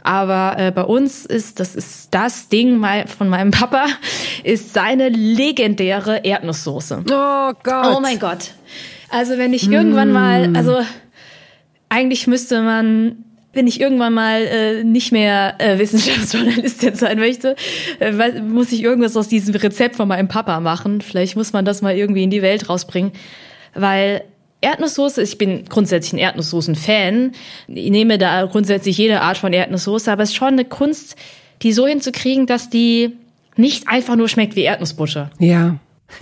aber äh, bei uns ist, das ist das Ding von meinem Papa, ist seine legendäre Erdnusssoße. Oh Gott. Oh mein Gott. Also wenn ich mm. irgendwann mal, also eigentlich müsste man wenn ich irgendwann mal äh, nicht mehr äh, Wissenschaftsjournalistin sein möchte, äh, muss ich irgendwas aus diesem Rezept von meinem Papa machen. Vielleicht muss man das mal irgendwie in die Welt rausbringen, weil Erdnusssoße, ich bin grundsätzlich ein Erdnusssoßen-Fan. Ich nehme da grundsätzlich jede Art von Erdnusssoße, aber es ist schon eine Kunst, die so hinzukriegen, dass die nicht einfach nur schmeckt wie Erdnussbutter. Ja.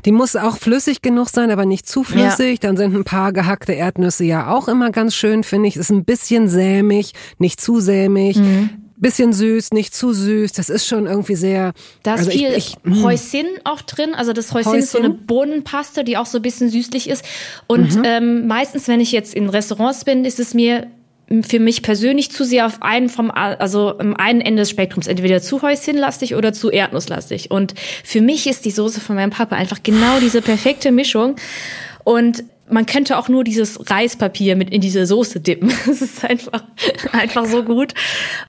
Die muss auch flüssig genug sein, aber nicht zu flüssig. Ja. Dann sind ein paar gehackte Erdnüsse ja auch immer ganz schön, finde ich. Ist ein bisschen sämig, nicht zu sämig. Mhm bisschen süß, nicht zu süß. Das ist schon irgendwie sehr. Da ist also viel ich, ich, Heusin auch drin. Also das Heusin, ist so eine Bohnenpaste, die auch so ein bisschen süßlich ist. Und mhm. ähm, meistens, wenn ich jetzt in Restaurants bin, ist es mir für mich persönlich zu sehr auf einen vom, also am einen Ende des Spektrums, entweder zu Häuschenlastig oder zu Erdnusslastig. Und für mich ist die Soße von meinem Papa einfach genau diese perfekte Mischung. Und man könnte auch nur dieses Reispapier mit in diese Soße dippen. [laughs] Das ist einfach, einfach so gut.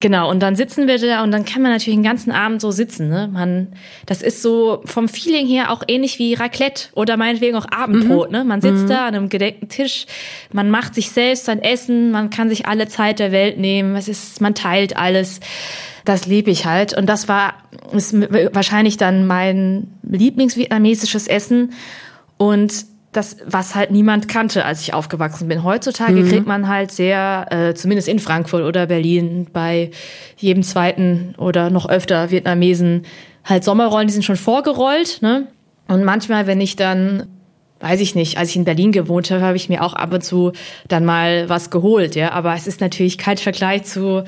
Genau. Und dann sitzen wir da und dann kann man natürlich den ganzen Abend so sitzen, ne? Man, das ist so vom Feeling her auch ähnlich wie Raclette oder meinetwegen auch Abendbrot, mhm. ne? Man sitzt mhm. da an einem gedeckten Tisch, man macht sich selbst sein Essen, man kann sich alle Zeit der Welt nehmen, es ist, man teilt alles das liebe ich halt. Und das war ist wahrscheinlich dann mein Lieblingsvietnamesisches Essen. Und das, was halt niemand kannte, als ich aufgewachsen bin. Heutzutage mhm. kriegt man halt sehr, äh, zumindest in Frankfurt oder Berlin, bei jedem zweiten oder noch öfter Vietnamesen halt Sommerrollen, die sind schon vorgerollt. Ne? Und manchmal, wenn ich dann weiß ich nicht, als ich in Berlin gewohnt habe, habe ich mir auch ab und zu dann mal was geholt, ja. Aber es ist natürlich kein Vergleich zu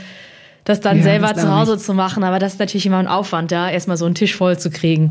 das dann ja, selber das zu Hause ich. zu machen. Aber das ist natürlich immer ein Aufwand, da erstmal so einen Tisch voll zu kriegen.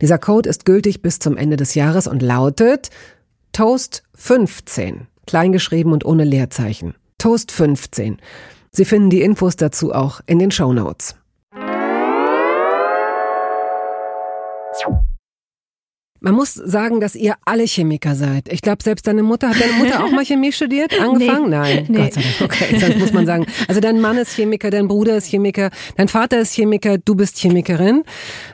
Dieser Code ist gültig bis zum Ende des Jahres und lautet Toast 15, kleingeschrieben und ohne Leerzeichen. Toast 15. Sie finden die Infos dazu auch in den Show Notes. Man muss sagen, dass ihr alle Chemiker seid. Ich glaube, selbst deine Mutter, hat deine Mutter auch mal [laughs] Chemie studiert? Angefangen? Nee, Nein. Nee. Gott sei Dank. Okay, sonst muss man sagen. Also dein Mann ist Chemiker, dein Bruder ist Chemiker, dein Vater ist Chemiker, du bist Chemikerin.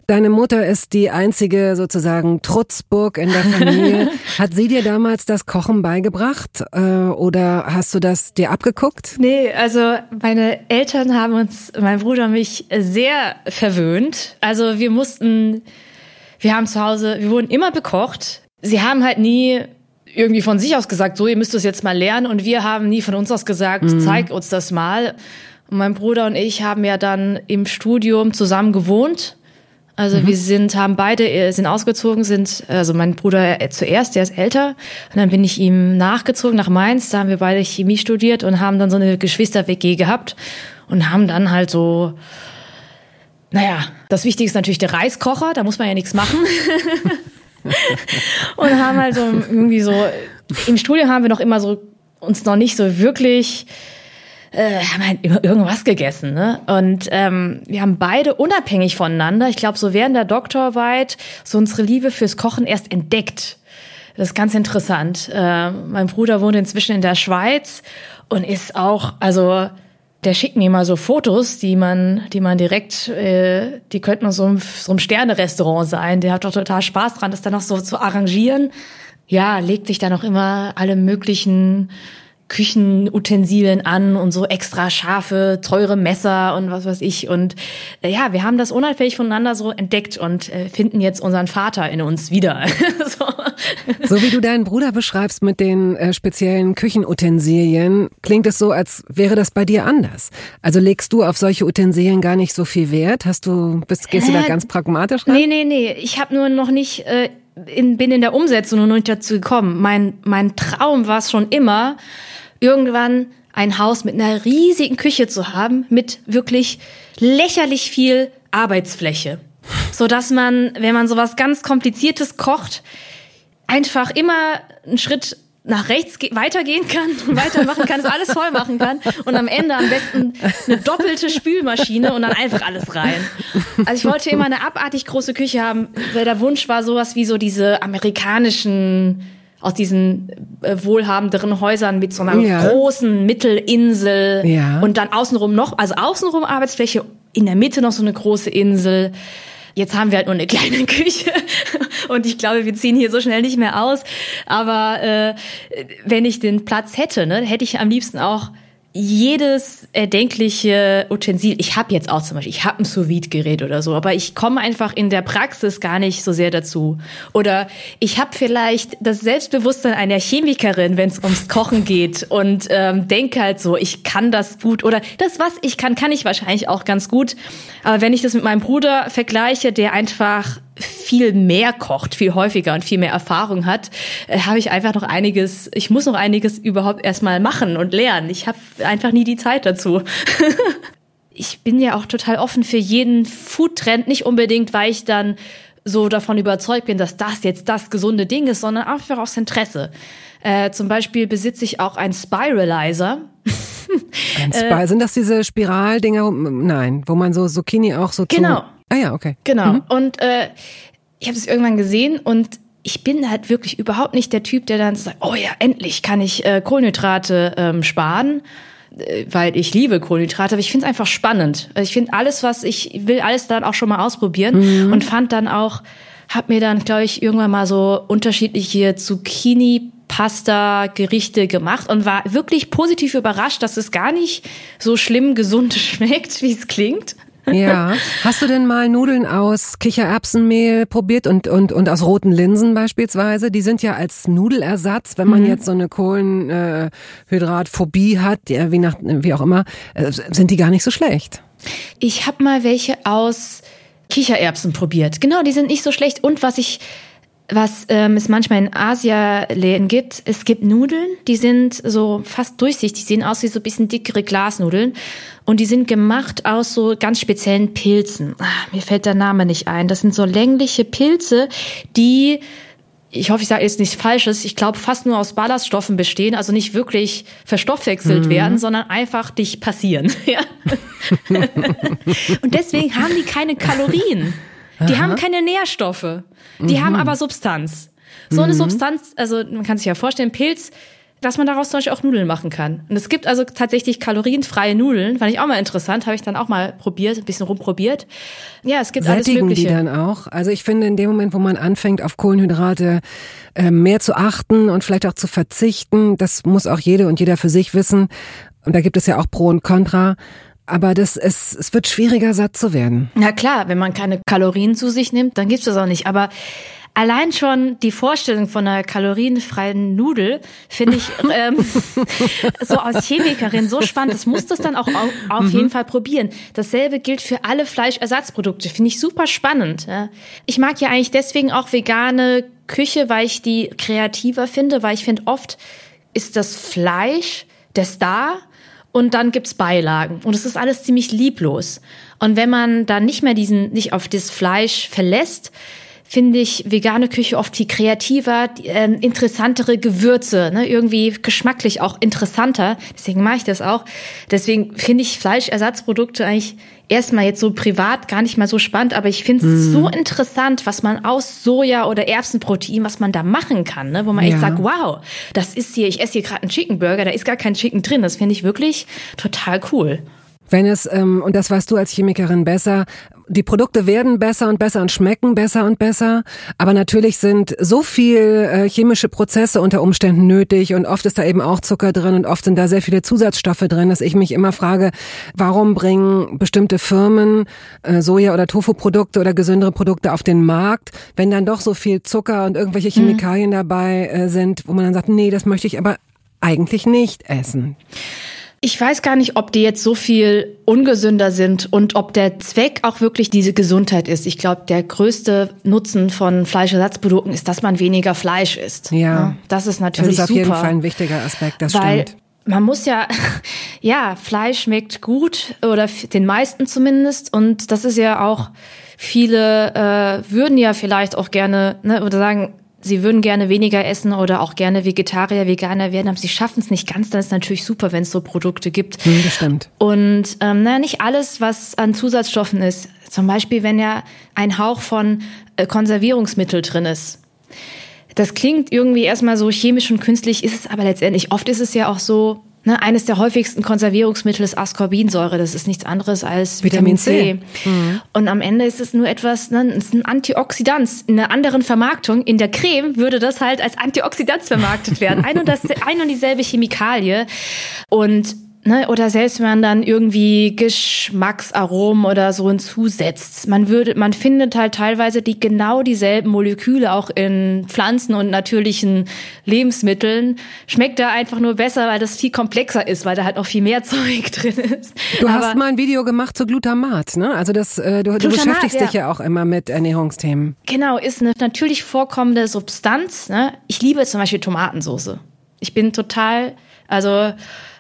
Deine Mutter ist die einzige sozusagen Trutzburg in der Familie. [laughs] Hat sie dir damals das Kochen beigebracht äh, oder hast du das dir abgeguckt? Nee, also meine Eltern haben uns, mein Bruder und mich sehr verwöhnt. Also wir mussten wir haben zu Hause, wir wurden immer bekocht. Sie haben halt nie irgendwie von sich aus gesagt, so, ihr müsst es jetzt mal lernen. Und wir haben nie von uns aus gesagt, mhm. zeig uns das mal. Und mein Bruder und ich haben ja dann im Studium zusammen gewohnt. Also mhm. wir sind, haben beide, äh, sind ausgezogen, sind, also mein Bruder äh, zuerst, der ist älter. Und dann bin ich ihm nachgezogen nach Mainz. Da haben wir beide Chemie studiert und haben dann so eine Geschwister-WG gehabt. Und haben dann halt so, naja, das Wichtige ist natürlich der Reiskocher, da muss man ja nichts machen. [laughs] und haben halt so irgendwie so, im Studium haben wir noch immer so, uns noch nicht so wirklich, äh, haben halt immer irgendwas gegessen. Ne? Und ähm, wir haben beide unabhängig voneinander, ich glaube so während der Doktorarbeit, so unsere Liebe fürs Kochen erst entdeckt. Das ist ganz interessant. Äh, mein Bruder wohnt inzwischen in der Schweiz und ist auch, also der schickt mir mal so Fotos, die man, die man direkt, äh, die könnten so einem, so einem Sterne-Restaurant sein. Der hat doch total Spaß dran, das dann noch so zu arrangieren. Ja, legt sich dann auch immer alle möglichen Küchenutensilien an und so extra scharfe, teure Messer und was weiß ich. Und äh, ja, wir haben das unabhängig voneinander so entdeckt und äh, finden jetzt unseren Vater in uns wieder. [laughs] so. so. wie du deinen Bruder beschreibst mit den äh, speziellen Küchenutensilien, klingt es so, als wäre das bei dir anders. Also legst du auf solche Utensilien gar nicht so viel Wert? Hast du, bist, gehst du da ganz pragmatisch ran? Nee, nee, nee. Ich habe nur noch nicht. Äh, in, bin in der Umsetzung noch nicht dazu gekommen. Mein, mein Traum war es schon immer, irgendwann ein Haus mit einer riesigen Küche zu haben, mit wirklich lächerlich viel Arbeitsfläche. So dass man, wenn man sowas ganz Kompliziertes kocht, einfach immer einen Schritt nach rechts weitergehen kann [laughs] weitermachen kann, das alles voll machen kann und am Ende am besten eine doppelte Spülmaschine und dann einfach alles rein. Also ich wollte immer eine abartig große Küche haben, weil der Wunsch war sowas wie so diese amerikanischen aus diesen äh, wohlhabenderen Häusern mit so einer ja. großen Mittelinsel ja. und dann außenrum noch, also außenrum Arbeitsfläche, in der Mitte noch so eine große Insel. Jetzt haben wir halt nur eine [laughs] kleine Küche und ich glaube, wir ziehen hier so schnell nicht mehr aus. Aber äh, wenn ich den Platz hätte, ne, hätte ich am liebsten auch jedes erdenkliche Utensil. Ich habe jetzt auch zum Beispiel, ich habe ein sous gerät oder so, aber ich komme einfach in der Praxis gar nicht so sehr dazu. Oder ich habe vielleicht das Selbstbewusstsein einer Chemikerin, wenn es ums Kochen geht und ähm, denke halt so, ich kann das gut oder das, was ich kann, kann ich wahrscheinlich auch ganz gut. Aber wenn ich das mit meinem Bruder vergleiche, der einfach viel mehr kocht, viel häufiger und viel mehr Erfahrung hat, äh, habe ich einfach noch einiges, ich muss noch einiges überhaupt erstmal machen und lernen. Ich habe einfach nie die Zeit dazu. [laughs] ich bin ja auch total offen für jeden Foodtrend, nicht unbedingt, weil ich dann so davon überzeugt bin, dass das jetzt das gesunde Ding ist, sondern einfach aus Interesse. Äh, zum Beispiel besitze ich auch einen Spiralizer. Ein [laughs] Spir äh, sind das diese Spiraldinger? Nein, wo man so Zucchini auch so Genau. Ah ja, okay. Genau. Mhm. Und äh, ich habe es irgendwann gesehen und ich bin halt wirklich überhaupt nicht der Typ, der dann sagt, oh ja, endlich kann ich äh, Kohlenhydrate ähm, sparen, äh, weil ich liebe Kohlenhydrate, aber ich finde es einfach spannend. Also ich finde alles, was ich will, alles dann auch schon mal ausprobieren mhm. und fand dann auch habe mir dann, glaube ich, irgendwann mal so unterschiedliche Zucchini Pasta-Gerichte gemacht und war wirklich positiv überrascht, dass es gar nicht so schlimm gesund [laughs] schmeckt, wie es klingt. Ja. [laughs] Hast du denn mal Nudeln aus Kichererbsenmehl probiert und, und, und aus roten Linsen beispielsweise? Die sind ja als Nudelersatz, wenn man mhm. jetzt so eine Kohlenhydratphobie hat, wie, nach, wie auch immer, äh, sind die gar nicht so schlecht. Ich habe mal welche aus Kichererbsen probiert. Genau, die sind nicht so schlecht. Und was ich was ähm, es manchmal in Asia-Läden gibt, es gibt Nudeln, die sind so fast durchsichtig, die sehen aus wie so ein bisschen dickere Glasnudeln und die sind gemacht aus so ganz speziellen Pilzen. Ah, mir fällt der Name nicht ein. Das sind so längliche Pilze, die ich hoffe, ich sage jetzt nichts Falsches, ich glaube, fast nur aus Ballaststoffen bestehen, also nicht wirklich verstoffwechselt mhm. werden, sondern einfach dich passieren. [laughs] Ja? [laughs] und deswegen haben die keine Kalorien. Die Aha. haben keine Nährstoffe. Die mhm. haben aber Substanz. So eine mhm. Substanz, also man kann sich ja vorstellen, Pilz, dass man daraus zum Beispiel auch Nudeln machen kann. Und es gibt also tatsächlich kalorienfreie Nudeln, fand ich auch mal interessant, habe ich dann auch mal probiert, ein bisschen rumprobiert. Ja, es gibt Sättigen alles Mögliche. die dann auch? Also ich finde, in dem Moment, wo man anfängt, auf Kohlenhydrate äh, mehr zu achten und vielleicht auch zu verzichten, das muss auch jede und jeder für sich wissen. Und da gibt es ja auch Pro und Contra. Aber das ist, es wird schwieriger, satt zu werden. Na klar, wenn man keine Kalorien zu sich nimmt, dann gibt's das auch nicht. Aber allein schon die Vorstellung von einer kalorienfreien Nudel finde ich [laughs] ähm, [laughs] so als Chemikerin so spannend. Das muss das dann auch auf, auf mhm. jeden Fall probieren. Dasselbe gilt für alle Fleischersatzprodukte. Finde ich super spannend. Ja. Ich mag ja eigentlich deswegen auch vegane Küche, weil ich die kreativer finde, weil ich finde oft ist das Fleisch der Star und dann gibt's Beilagen. Und es ist alles ziemlich lieblos. Und wenn man dann nicht mehr diesen, nicht auf das Fleisch verlässt, finde ich vegane Küche oft viel kreativer, äh, interessantere Gewürze, ne? irgendwie geschmacklich auch interessanter. Deswegen mache ich das auch. Deswegen finde ich Fleischersatzprodukte eigentlich erstmal jetzt so privat gar nicht mal so spannend, aber ich finde es mhm. so interessant, was man aus Soja oder Erbsenprotein, was man da machen kann, ne? wo man ja. echt sagt, wow, das ist hier, ich esse hier gerade einen Chicken Burger, da ist gar kein Chicken drin. Das finde ich wirklich total cool. Wenn es, ähm, und das weißt du als Chemikerin besser, die Produkte werden besser und besser und schmecken besser und besser, aber natürlich sind so viel äh, chemische Prozesse unter Umständen nötig und oft ist da eben auch Zucker drin und oft sind da sehr viele Zusatzstoffe drin, dass ich mich immer frage, warum bringen bestimmte Firmen äh, Soja- oder Tofu-Produkte oder gesündere Produkte auf den Markt, wenn dann doch so viel Zucker und irgendwelche mhm. Chemikalien mhm. dabei äh, sind, wo man dann sagt, nee, das möchte ich aber eigentlich nicht essen. Ich weiß gar nicht, ob die jetzt so viel ungesünder sind und ob der Zweck auch wirklich diese Gesundheit ist. Ich glaube, der größte Nutzen von Fleischersatzprodukten ist, dass man weniger Fleisch isst. Ja. Das ist natürlich super. Das ist auf jeden Fall ein wichtiger Aspekt, das weil stimmt. Man muss ja, [laughs] ja, Fleisch schmeckt gut oder den meisten zumindest und das ist ja auch viele äh, würden ja vielleicht auch gerne ne, oder sagen, sie würden gerne weniger essen oder auch gerne Vegetarier, Veganer werden, aber sie schaffen es nicht ganz, dann ist natürlich super, wenn es so Produkte gibt. Hm, das stimmt. Und ähm, naja, nicht alles, was an Zusatzstoffen ist. Zum Beispiel, wenn ja ein Hauch von äh, Konservierungsmittel drin ist. Das klingt irgendwie erstmal so chemisch und künstlich, ist es aber letztendlich. Oft ist es ja auch so, Ne, eines der häufigsten Konservierungsmittel ist Ascorbinsäure. Das ist nichts anderes als Vitamin, Vitamin C. C. Mhm. Und am Ende ist es nur etwas, ne, es ist ein Antioxidant. In einer anderen Vermarktung, in der Creme, würde das halt als Antioxidant vermarktet werden. Ein und, das, ein und dieselbe Chemikalie. Und Ne, oder selbst wenn man dann irgendwie Geschmacksaromen oder so hinzusetzt. Man würde, man findet halt teilweise die genau dieselben Moleküle auch in Pflanzen und natürlichen Lebensmitteln. Schmeckt da einfach nur besser, weil das viel komplexer ist, weil da halt noch viel mehr [laughs] Zeug drin ist. Du Aber hast mal ein Video gemacht zu Glutamat, ne? Also das, äh, du, Glutamat, du beschäftigst ja. dich ja auch immer mit Ernährungsthemen. Genau, ist eine natürlich vorkommende Substanz. Ne? Ich liebe zum Beispiel Tomatensauce. Ich bin total, also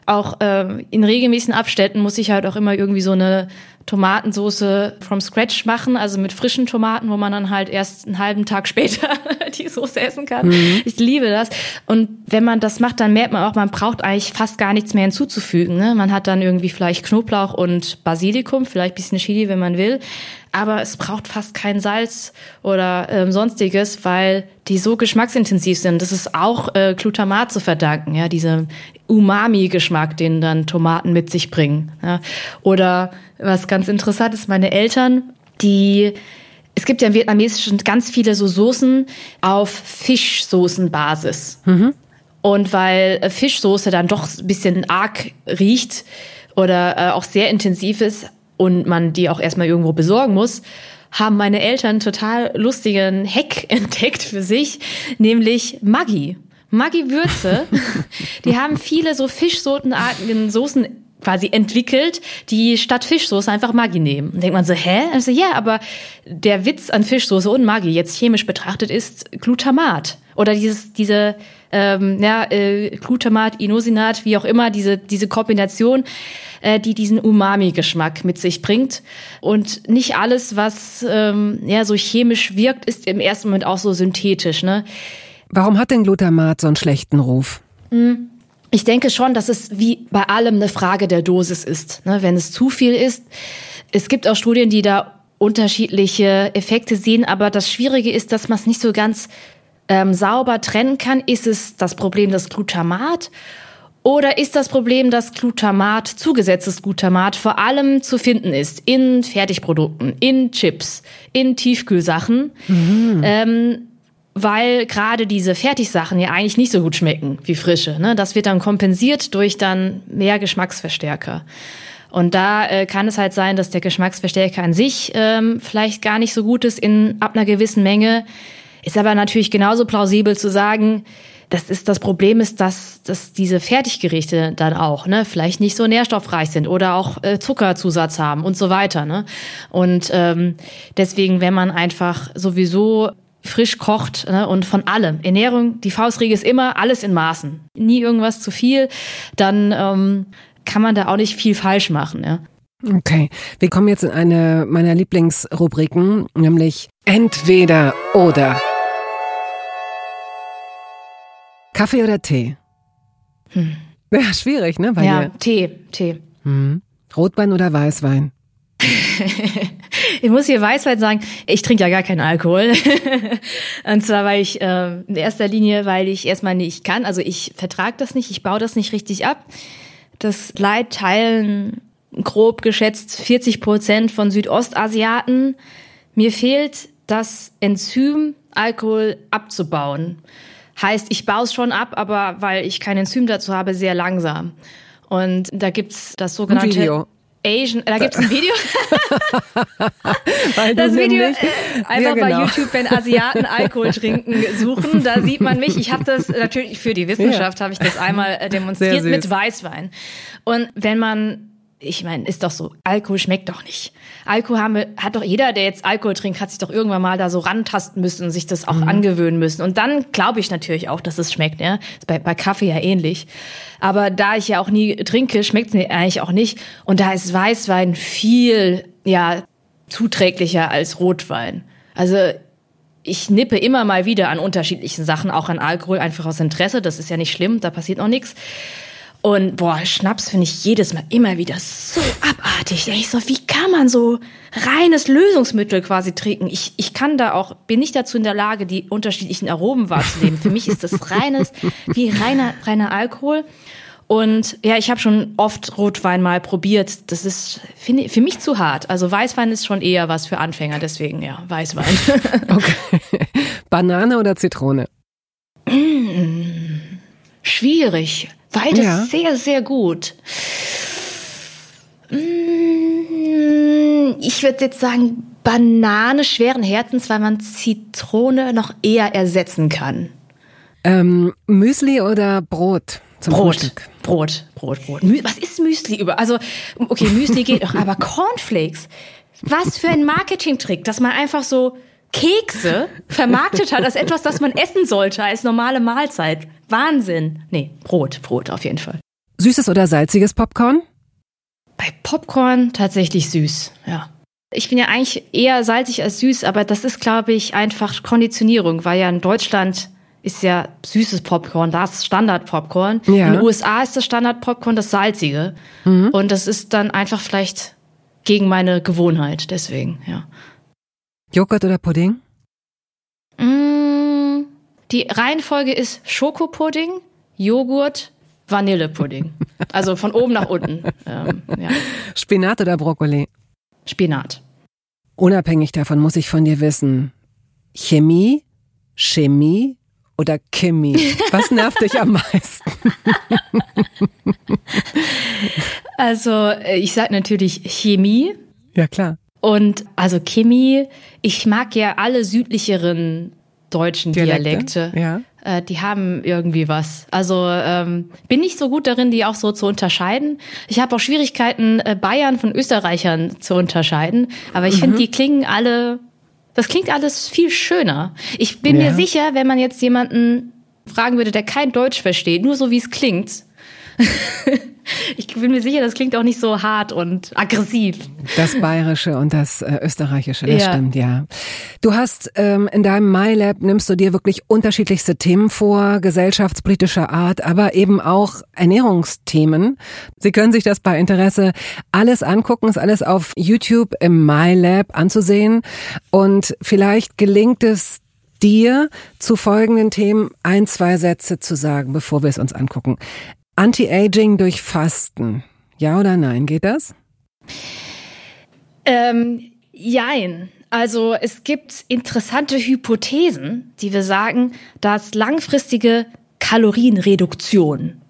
auch ähm, in regelmäßigen Abständen muss ich halt auch immer irgendwie so eine Tomatensoße from scratch machen, also mit frischen Tomaten, wo man dann halt erst einen halben Tag [laughs] später die Soße essen kann. Mhm. Ich liebe das. Und wenn man das macht, dann merkt man auch, man braucht eigentlich fast gar nichts mehr hinzuzufügen. Ne? Man hat dann irgendwie vielleicht Knoblauch und Basilikum, vielleicht bisschen Chili, wenn man will aber es braucht fast kein Salz oder ähm, sonstiges, weil die so geschmacksintensiv sind. Das ist auch äh, Glutamat zu verdanken, ja, dieser Umami-Geschmack, den dann Tomaten mit sich bringen. Ja. Oder was ganz interessant ist, meine Eltern, die es gibt ja im Vietnamesischen ganz viele so Soßen auf Fischsoßenbasis. Mhm. Und weil äh, Fischsoße dann doch ein bisschen arg riecht oder äh, auch sehr intensiv ist und man die auch erstmal irgendwo besorgen muss, haben meine Eltern total lustigen Hack [laughs] entdeckt für sich, nämlich Maggi. Maggi-Würze, [laughs] die haben viele so fischsortenartigen Soßen quasi entwickelt, die statt Fischsoße einfach Maggi nehmen. Und denkt man so, hä? Also ja, aber der Witz an Fischsoße und Maggi jetzt chemisch betrachtet ist Glutamat. Oder dieses, diese, ähm, ja, äh, Glutamat, Inosinat, wie auch immer, diese, diese Kombination, äh, die diesen Umami-Geschmack mit sich bringt. Und nicht alles, was ähm, ja so chemisch wirkt, ist im ersten Moment auch so synthetisch. Ne? Warum hat denn Glutamat so einen schlechten Ruf? Mhm. Ich denke schon, dass es wie bei allem eine Frage der Dosis ist. Ne? Wenn es zu viel ist, es gibt auch Studien, die da unterschiedliche Effekte sehen, aber das Schwierige ist, dass man es nicht so ganz ähm, sauber trennen kann. Ist es das Problem das Glutamat oder ist das Problem, dass Glutamat, zugesetztes Glutamat, vor allem zu finden ist in Fertigprodukten, in Chips, in Tiefkühlsachen? Mhm. Ähm, weil gerade diese Fertigsachen ja eigentlich nicht so gut schmecken wie frische. Ne? Das wird dann kompensiert durch dann mehr Geschmacksverstärker. Und da äh, kann es halt sein, dass der Geschmacksverstärker an sich ähm, vielleicht gar nicht so gut ist in ab einer gewissen Menge. Ist aber natürlich genauso plausibel zu sagen, das ist das Problem ist, dass, dass diese Fertiggerichte dann auch ne, vielleicht nicht so nährstoffreich sind oder auch äh, Zuckerzusatz haben und so weiter. Ne? Und ähm, deswegen, wenn man einfach sowieso frisch kocht ne, und von allem. Ernährung, die Faustregel ist immer alles in Maßen. Nie irgendwas zu viel, dann ähm, kann man da auch nicht viel falsch machen. Ja. Okay, wir kommen jetzt in eine meiner Lieblingsrubriken, nämlich entweder oder. Kaffee oder Tee? Hm. [laughs] Ja, schwierig, ne? Bei ja, dir? Tee, Tee. Hm. Rotwein oder Weißwein? [laughs] ich muss hier Weißwein sagen, ich trinke ja gar keinen Alkohol. [laughs] und zwar, weil ich äh, in erster Linie, weil ich erstmal nicht kann. Also ich vertrage das nicht, ich baue das nicht richtig ab. Das Leid teilen grob geschätzt 40 Prozent von Südostasiaten. Mir fehlt das Enzym, Alkohol abzubauen. Heißt, ich baue es schon ab, aber weil ich kein Enzym dazu habe, sehr langsam. Und da gibt's das sogenannte Asian, da gibt's ein Video. [laughs] das Video äh, einfach ja, genau. bei YouTube, wenn Asiaten Alkohol [laughs] trinken suchen, da sieht man mich. Ich habe das natürlich für die Wissenschaft ja. habe ich das einmal äh, demonstriert mit Weißwein. Und wenn man ich meine, ist doch so, Alkohol schmeckt doch nicht. Alkohol haben wir, hat doch jeder, der jetzt Alkohol trinkt, hat sich doch irgendwann mal da so rantasten müssen und sich das auch mhm. angewöhnen müssen. Und dann glaube ich natürlich auch, dass es schmeckt. Ja? Ist bei, bei Kaffee ja ähnlich. Aber da ich ja auch nie trinke, schmeckt es mir eigentlich auch nicht. Und da ist Weißwein viel ja zuträglicher als Rotwein. Also ich nippe immer mal wieder an unterschiedlichen Sachen, auch an Alkohol, einfach aus Interesse. Das ist ja nicht schlimm, da passiert noch nichts. Und boah, Schnaps finde ich jedes Mal immer wieder so abartig. Ich so, wie kann man so reines Lösungsmittel quasi trinken? Ich, ich kann da auch, bin nicht dazu in der Lage, die unterschiedlichen Aromen wahrzunehmen. Für mich ist das reines, wie reiner, reiner Alkohol. Und ja, ich habe schon oft Rotwein mal probiert. Das ist finde für mich zu hart. Also Weißwein ist schon eher was für Anfänger, deswegen ja, Weißwein. [laughs] okay. Banane oder Zitrone? Mm, schwierig. Beides ja. sehr, sehr gut. Mm, ich würde jetzt sagen, Banane schweren Herzens, weil man Zitrone noch eher ersetzen kann. Ähm, Müsli oder Brot? Zum Brot, Frühstück? Brot, Brot, Brot. Was ist Müsli über? Also, okay, Müsli geht doch, aber [laughs] Cornflakes. Was für ein Marketingtrick, dass man einfach so Kekse vermarktet hat als etwas, das man essen sollte als normale Mahlzeit. Wahnsinn. Nee, Brot, Brot auf jeden Fall. Süßes oder salziges Popcorn? Bei Popcorn tatsächlich süß, ja. Ich bin ja eigentlich eher salzig als süß, aber das ist, glaube ich, einfach Konditionierung, weil ja in Deutschland ist ja süßes Popcorn, das Standard-Popcorn. Ja. In den USA ist das Standard-Popcorn das salzige. Mhm. Und das ist dann einfach vielleicht gegen meine Gewohnheit, deswegen, ja. Joghurt oder Pudding? Mm, die Reihenfolge ist Schokopudding, Joghurt, Vanillepudding. [laughs] Also von oben nach unten. Ähm, ja. Spinat oder Brokkoli? Spinat. Unabhängig davon muss ich von dir wissen, Chemie, Chemie oder Chemie? [laughs] Was nervt dich am meisten? Also, äh, ich sag natürlich Chemie. Ja, klar. Und also Chemie, ich mag ja alle südlicheren deutschen Dialekte. Dialekte. Ja. Äh, die haben irgendwie was. Also ähm, bin nicht so gut darin, die auch so zu unterscheiden. Ich habe auch Schwierigkeiten, äh, Bayern von Österreichern zu unterscheiden. Aber ich mhm. finde, die klingen alle, das klingt alles viel schöner. Ich bin ja. mir sicher, wenn man jetzt jemanden fragen würde, der kein Deutsch versteht, nur so wie es klingt, [laughs] ich bin mir sicher, das klingt auch nicht so hart und aggressiv. Das Bayerische und das äh, Österreichische, das ja. stimmt, ja. Du hast ähm, in deinem MyLab nimmst du dir wirklich unterschiedlichste Themen vor, gesellschaftspolitischer Art, aber eben auch Ernährungsthemen. Sie können sich das bei Interesse alles angucken, ist alles auf YouTube im MyLab anzusehen und vielleicht gelingt es dir zu folgenden Themen ein, zwei Sätze zu sagen, bevor wir es uns angucken. Anti-Aging durch Fasten. Ja oder nein? Geht das? Ähm, jein. Also es gibt interessante Hypothesen, die wir sagen, dass langfristige Kalorienreduktion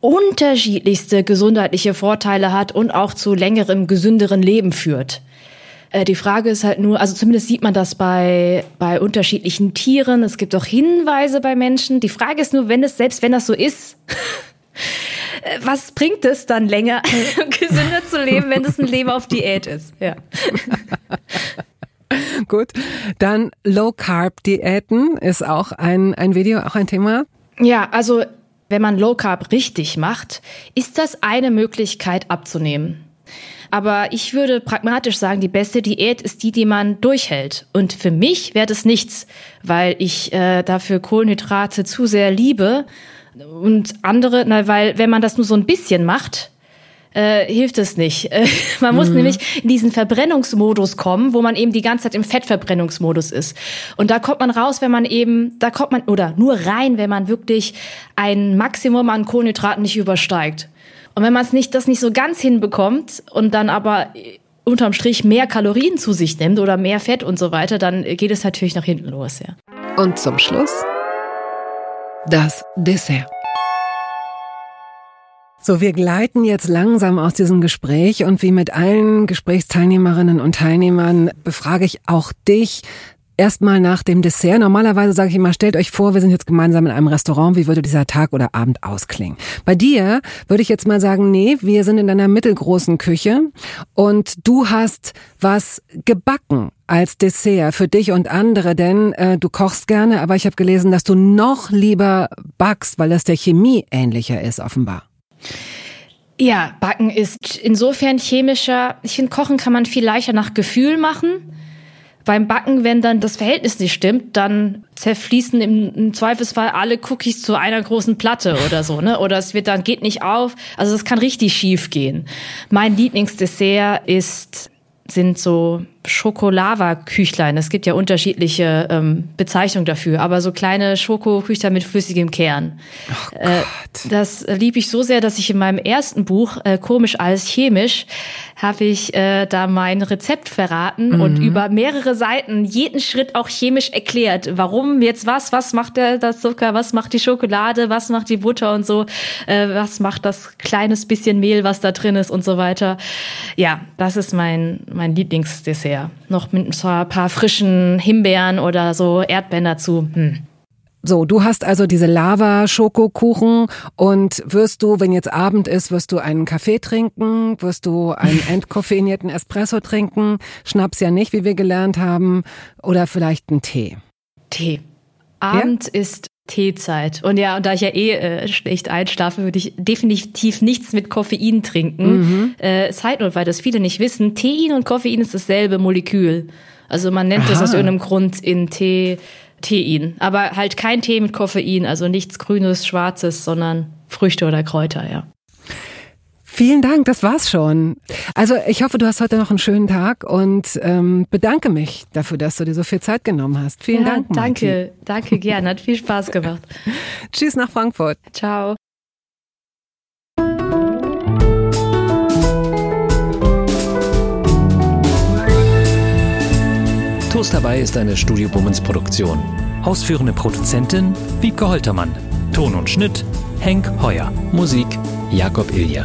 unterschiedlichste gesundheitliche Vorteile hat und auch zu längerem, gesünderen Leben führt. Äh, die Frage ist halt nur, also zumindest sieht man das bei, bei unterschiedlichen Tieren. Es gibt auch Hinweise bei Menschen. Die Frage ist nur, wenn es, selbst wenn das so ist, [laughs] was bringt es dann länger, [laughs] gesünder zu leben, wenn es ein Leben auf Diät ist? Ja. [laughs] Gut, dann Low Carb Diäten ist auch ein, ein Video, auch ein Thema. Ja, also wenn man Low Carb richtig macht, ist das eine Möglichkeit abzunehmen. Aber ich würde pragmatisch sagen, die beste Diät ist die, die man durchhält. Und für mich wäre das nichts, weil ich äh, dafür Kohlenhydrate zu sehr liebe und andere, na, weil wenn man das nur so ein bisschen macht, äh, hilft es nicht. [laughs] Äh, man muss mhm. nämlich in diesen Verbrennungsmodus kommen, wo man eben die ganze Zeit im Fettverbrennungsmodus ist. Und da kommt man raus, wenn man eben, da kommt man, oder nur rein, wenn man wirklich ein Maximum an Kohlenhydraten nicht übersteigt. Und wenn man es nicht, das nicht so ganz hinbekommt und dann aber unterm Strich mehr Kalorien zu sich nimmt oder mehr Fett und so weiter, dann geht es natürlich nach hinten los, ja. Und zum Schluss das Dessert. So, wir gleiten jetzt langsam aus diesem Gespräch und wie mit allen Gesprächsteilnehmerinnen und Teilnehmern befrage ich auch dich erstmal nach dem Dessert. Normalerweise sage ich immer, stellt euch vor, wir sind jetzt gemeinsam in einem Restaurant, wie würde dieser Tag oder Abend ausklingen? Bei dir würde ich jetzt mal sagen, nee, wir sind in einer mittelgroßen Küche und du hast was gebacken als Dessert für dich und andere, denn äh, du kochst gerne, aber ich habe gelesen, dass du noch lieber backst, weil das der Chemie ähnlicher ist, offenbar. Ja, Backen ist insofern chemischer. Ich finde, Kochen kann man viel leichter nach Gefühl machen. Beim Backen, wenn dann das Verhältnis nicht stimmt, dann zerfließen im, im, Zweifelsfall alle Cookies zu einer großen Platte oder so, ne? Oder es wird dann geht nicht auf. Also es kann richtig schief gehen. Mein Lieblingsdessert ist sind so Schokolava-Küchlein. Es gibt ja unterschiedliche ähm, Bezeichnungen dafür, aber so kleine Schokoküchlein mit flüssigem Kern. Oh äh, das liebe ich so sehr, dass ich in meinem ersten Buch, äh, Komisch alles chemisch, habe ich äh, da mein Rezept verraten mhm. und über mehrere Seiten jeden Schritt auch chemisch erklärt. Warum jetzt was, was macht der, das Zucker, was macht die Schokolade, was macht die Butter und so, äh, was macht das kleines bisschen Mehl, was da drin ist und so weiter. Ja, das ist mein, mein Lieblingsdessert ungefähr. Noch mit so ein paar frischen Himbeeren oder so Erdbeeren dazu. Hm. So, du hast also diese Lava-Schokokuchen und wirst du, wenn jetzt Abend ist, wirst du einen Kaffee trinken, wirst du einen [laughs] entkoffeinierten Espresso trinken, Schnaps ja nicht, wie wir gelernt haben, oder vielleicht einen Tee. Tee. Abend ja? ist Teezeit. Und ja, und da ich ja eh äh, schlecht einschlafe, würde ich definitiv nichts mit Koffein trinken. Mhm. Äh, Zeitnot, weil das viele nicht wissen, Tein und Koffein ist dasselbe Molekül. Also man nennt es aus irgendeinem Grund in Tee Tein. Aber halt kein Tee mit Koffein, also nichts Grünes, Schwarzes, sondern Früchte oder Kräuter, ja. Vielen Dank, das war's schon. Also ich hoffe, du hast heute noch einen schönen Tag und ähm, bedanke mich dafür, dass du dir so viel Zeit genommen hast. Vielen ja, Dank. Martin. Danke, danke gern. Hat viel Spaß gemacht. [laughs] Tschüss nach Frankfurt. Ciao. Toast Hawaii ist eine Studio Bummens Produktion. Ausführende Produzentin Wiebke Holtermann. Ton und Schnitt Henk Heuer. Musik Jakob Ilja.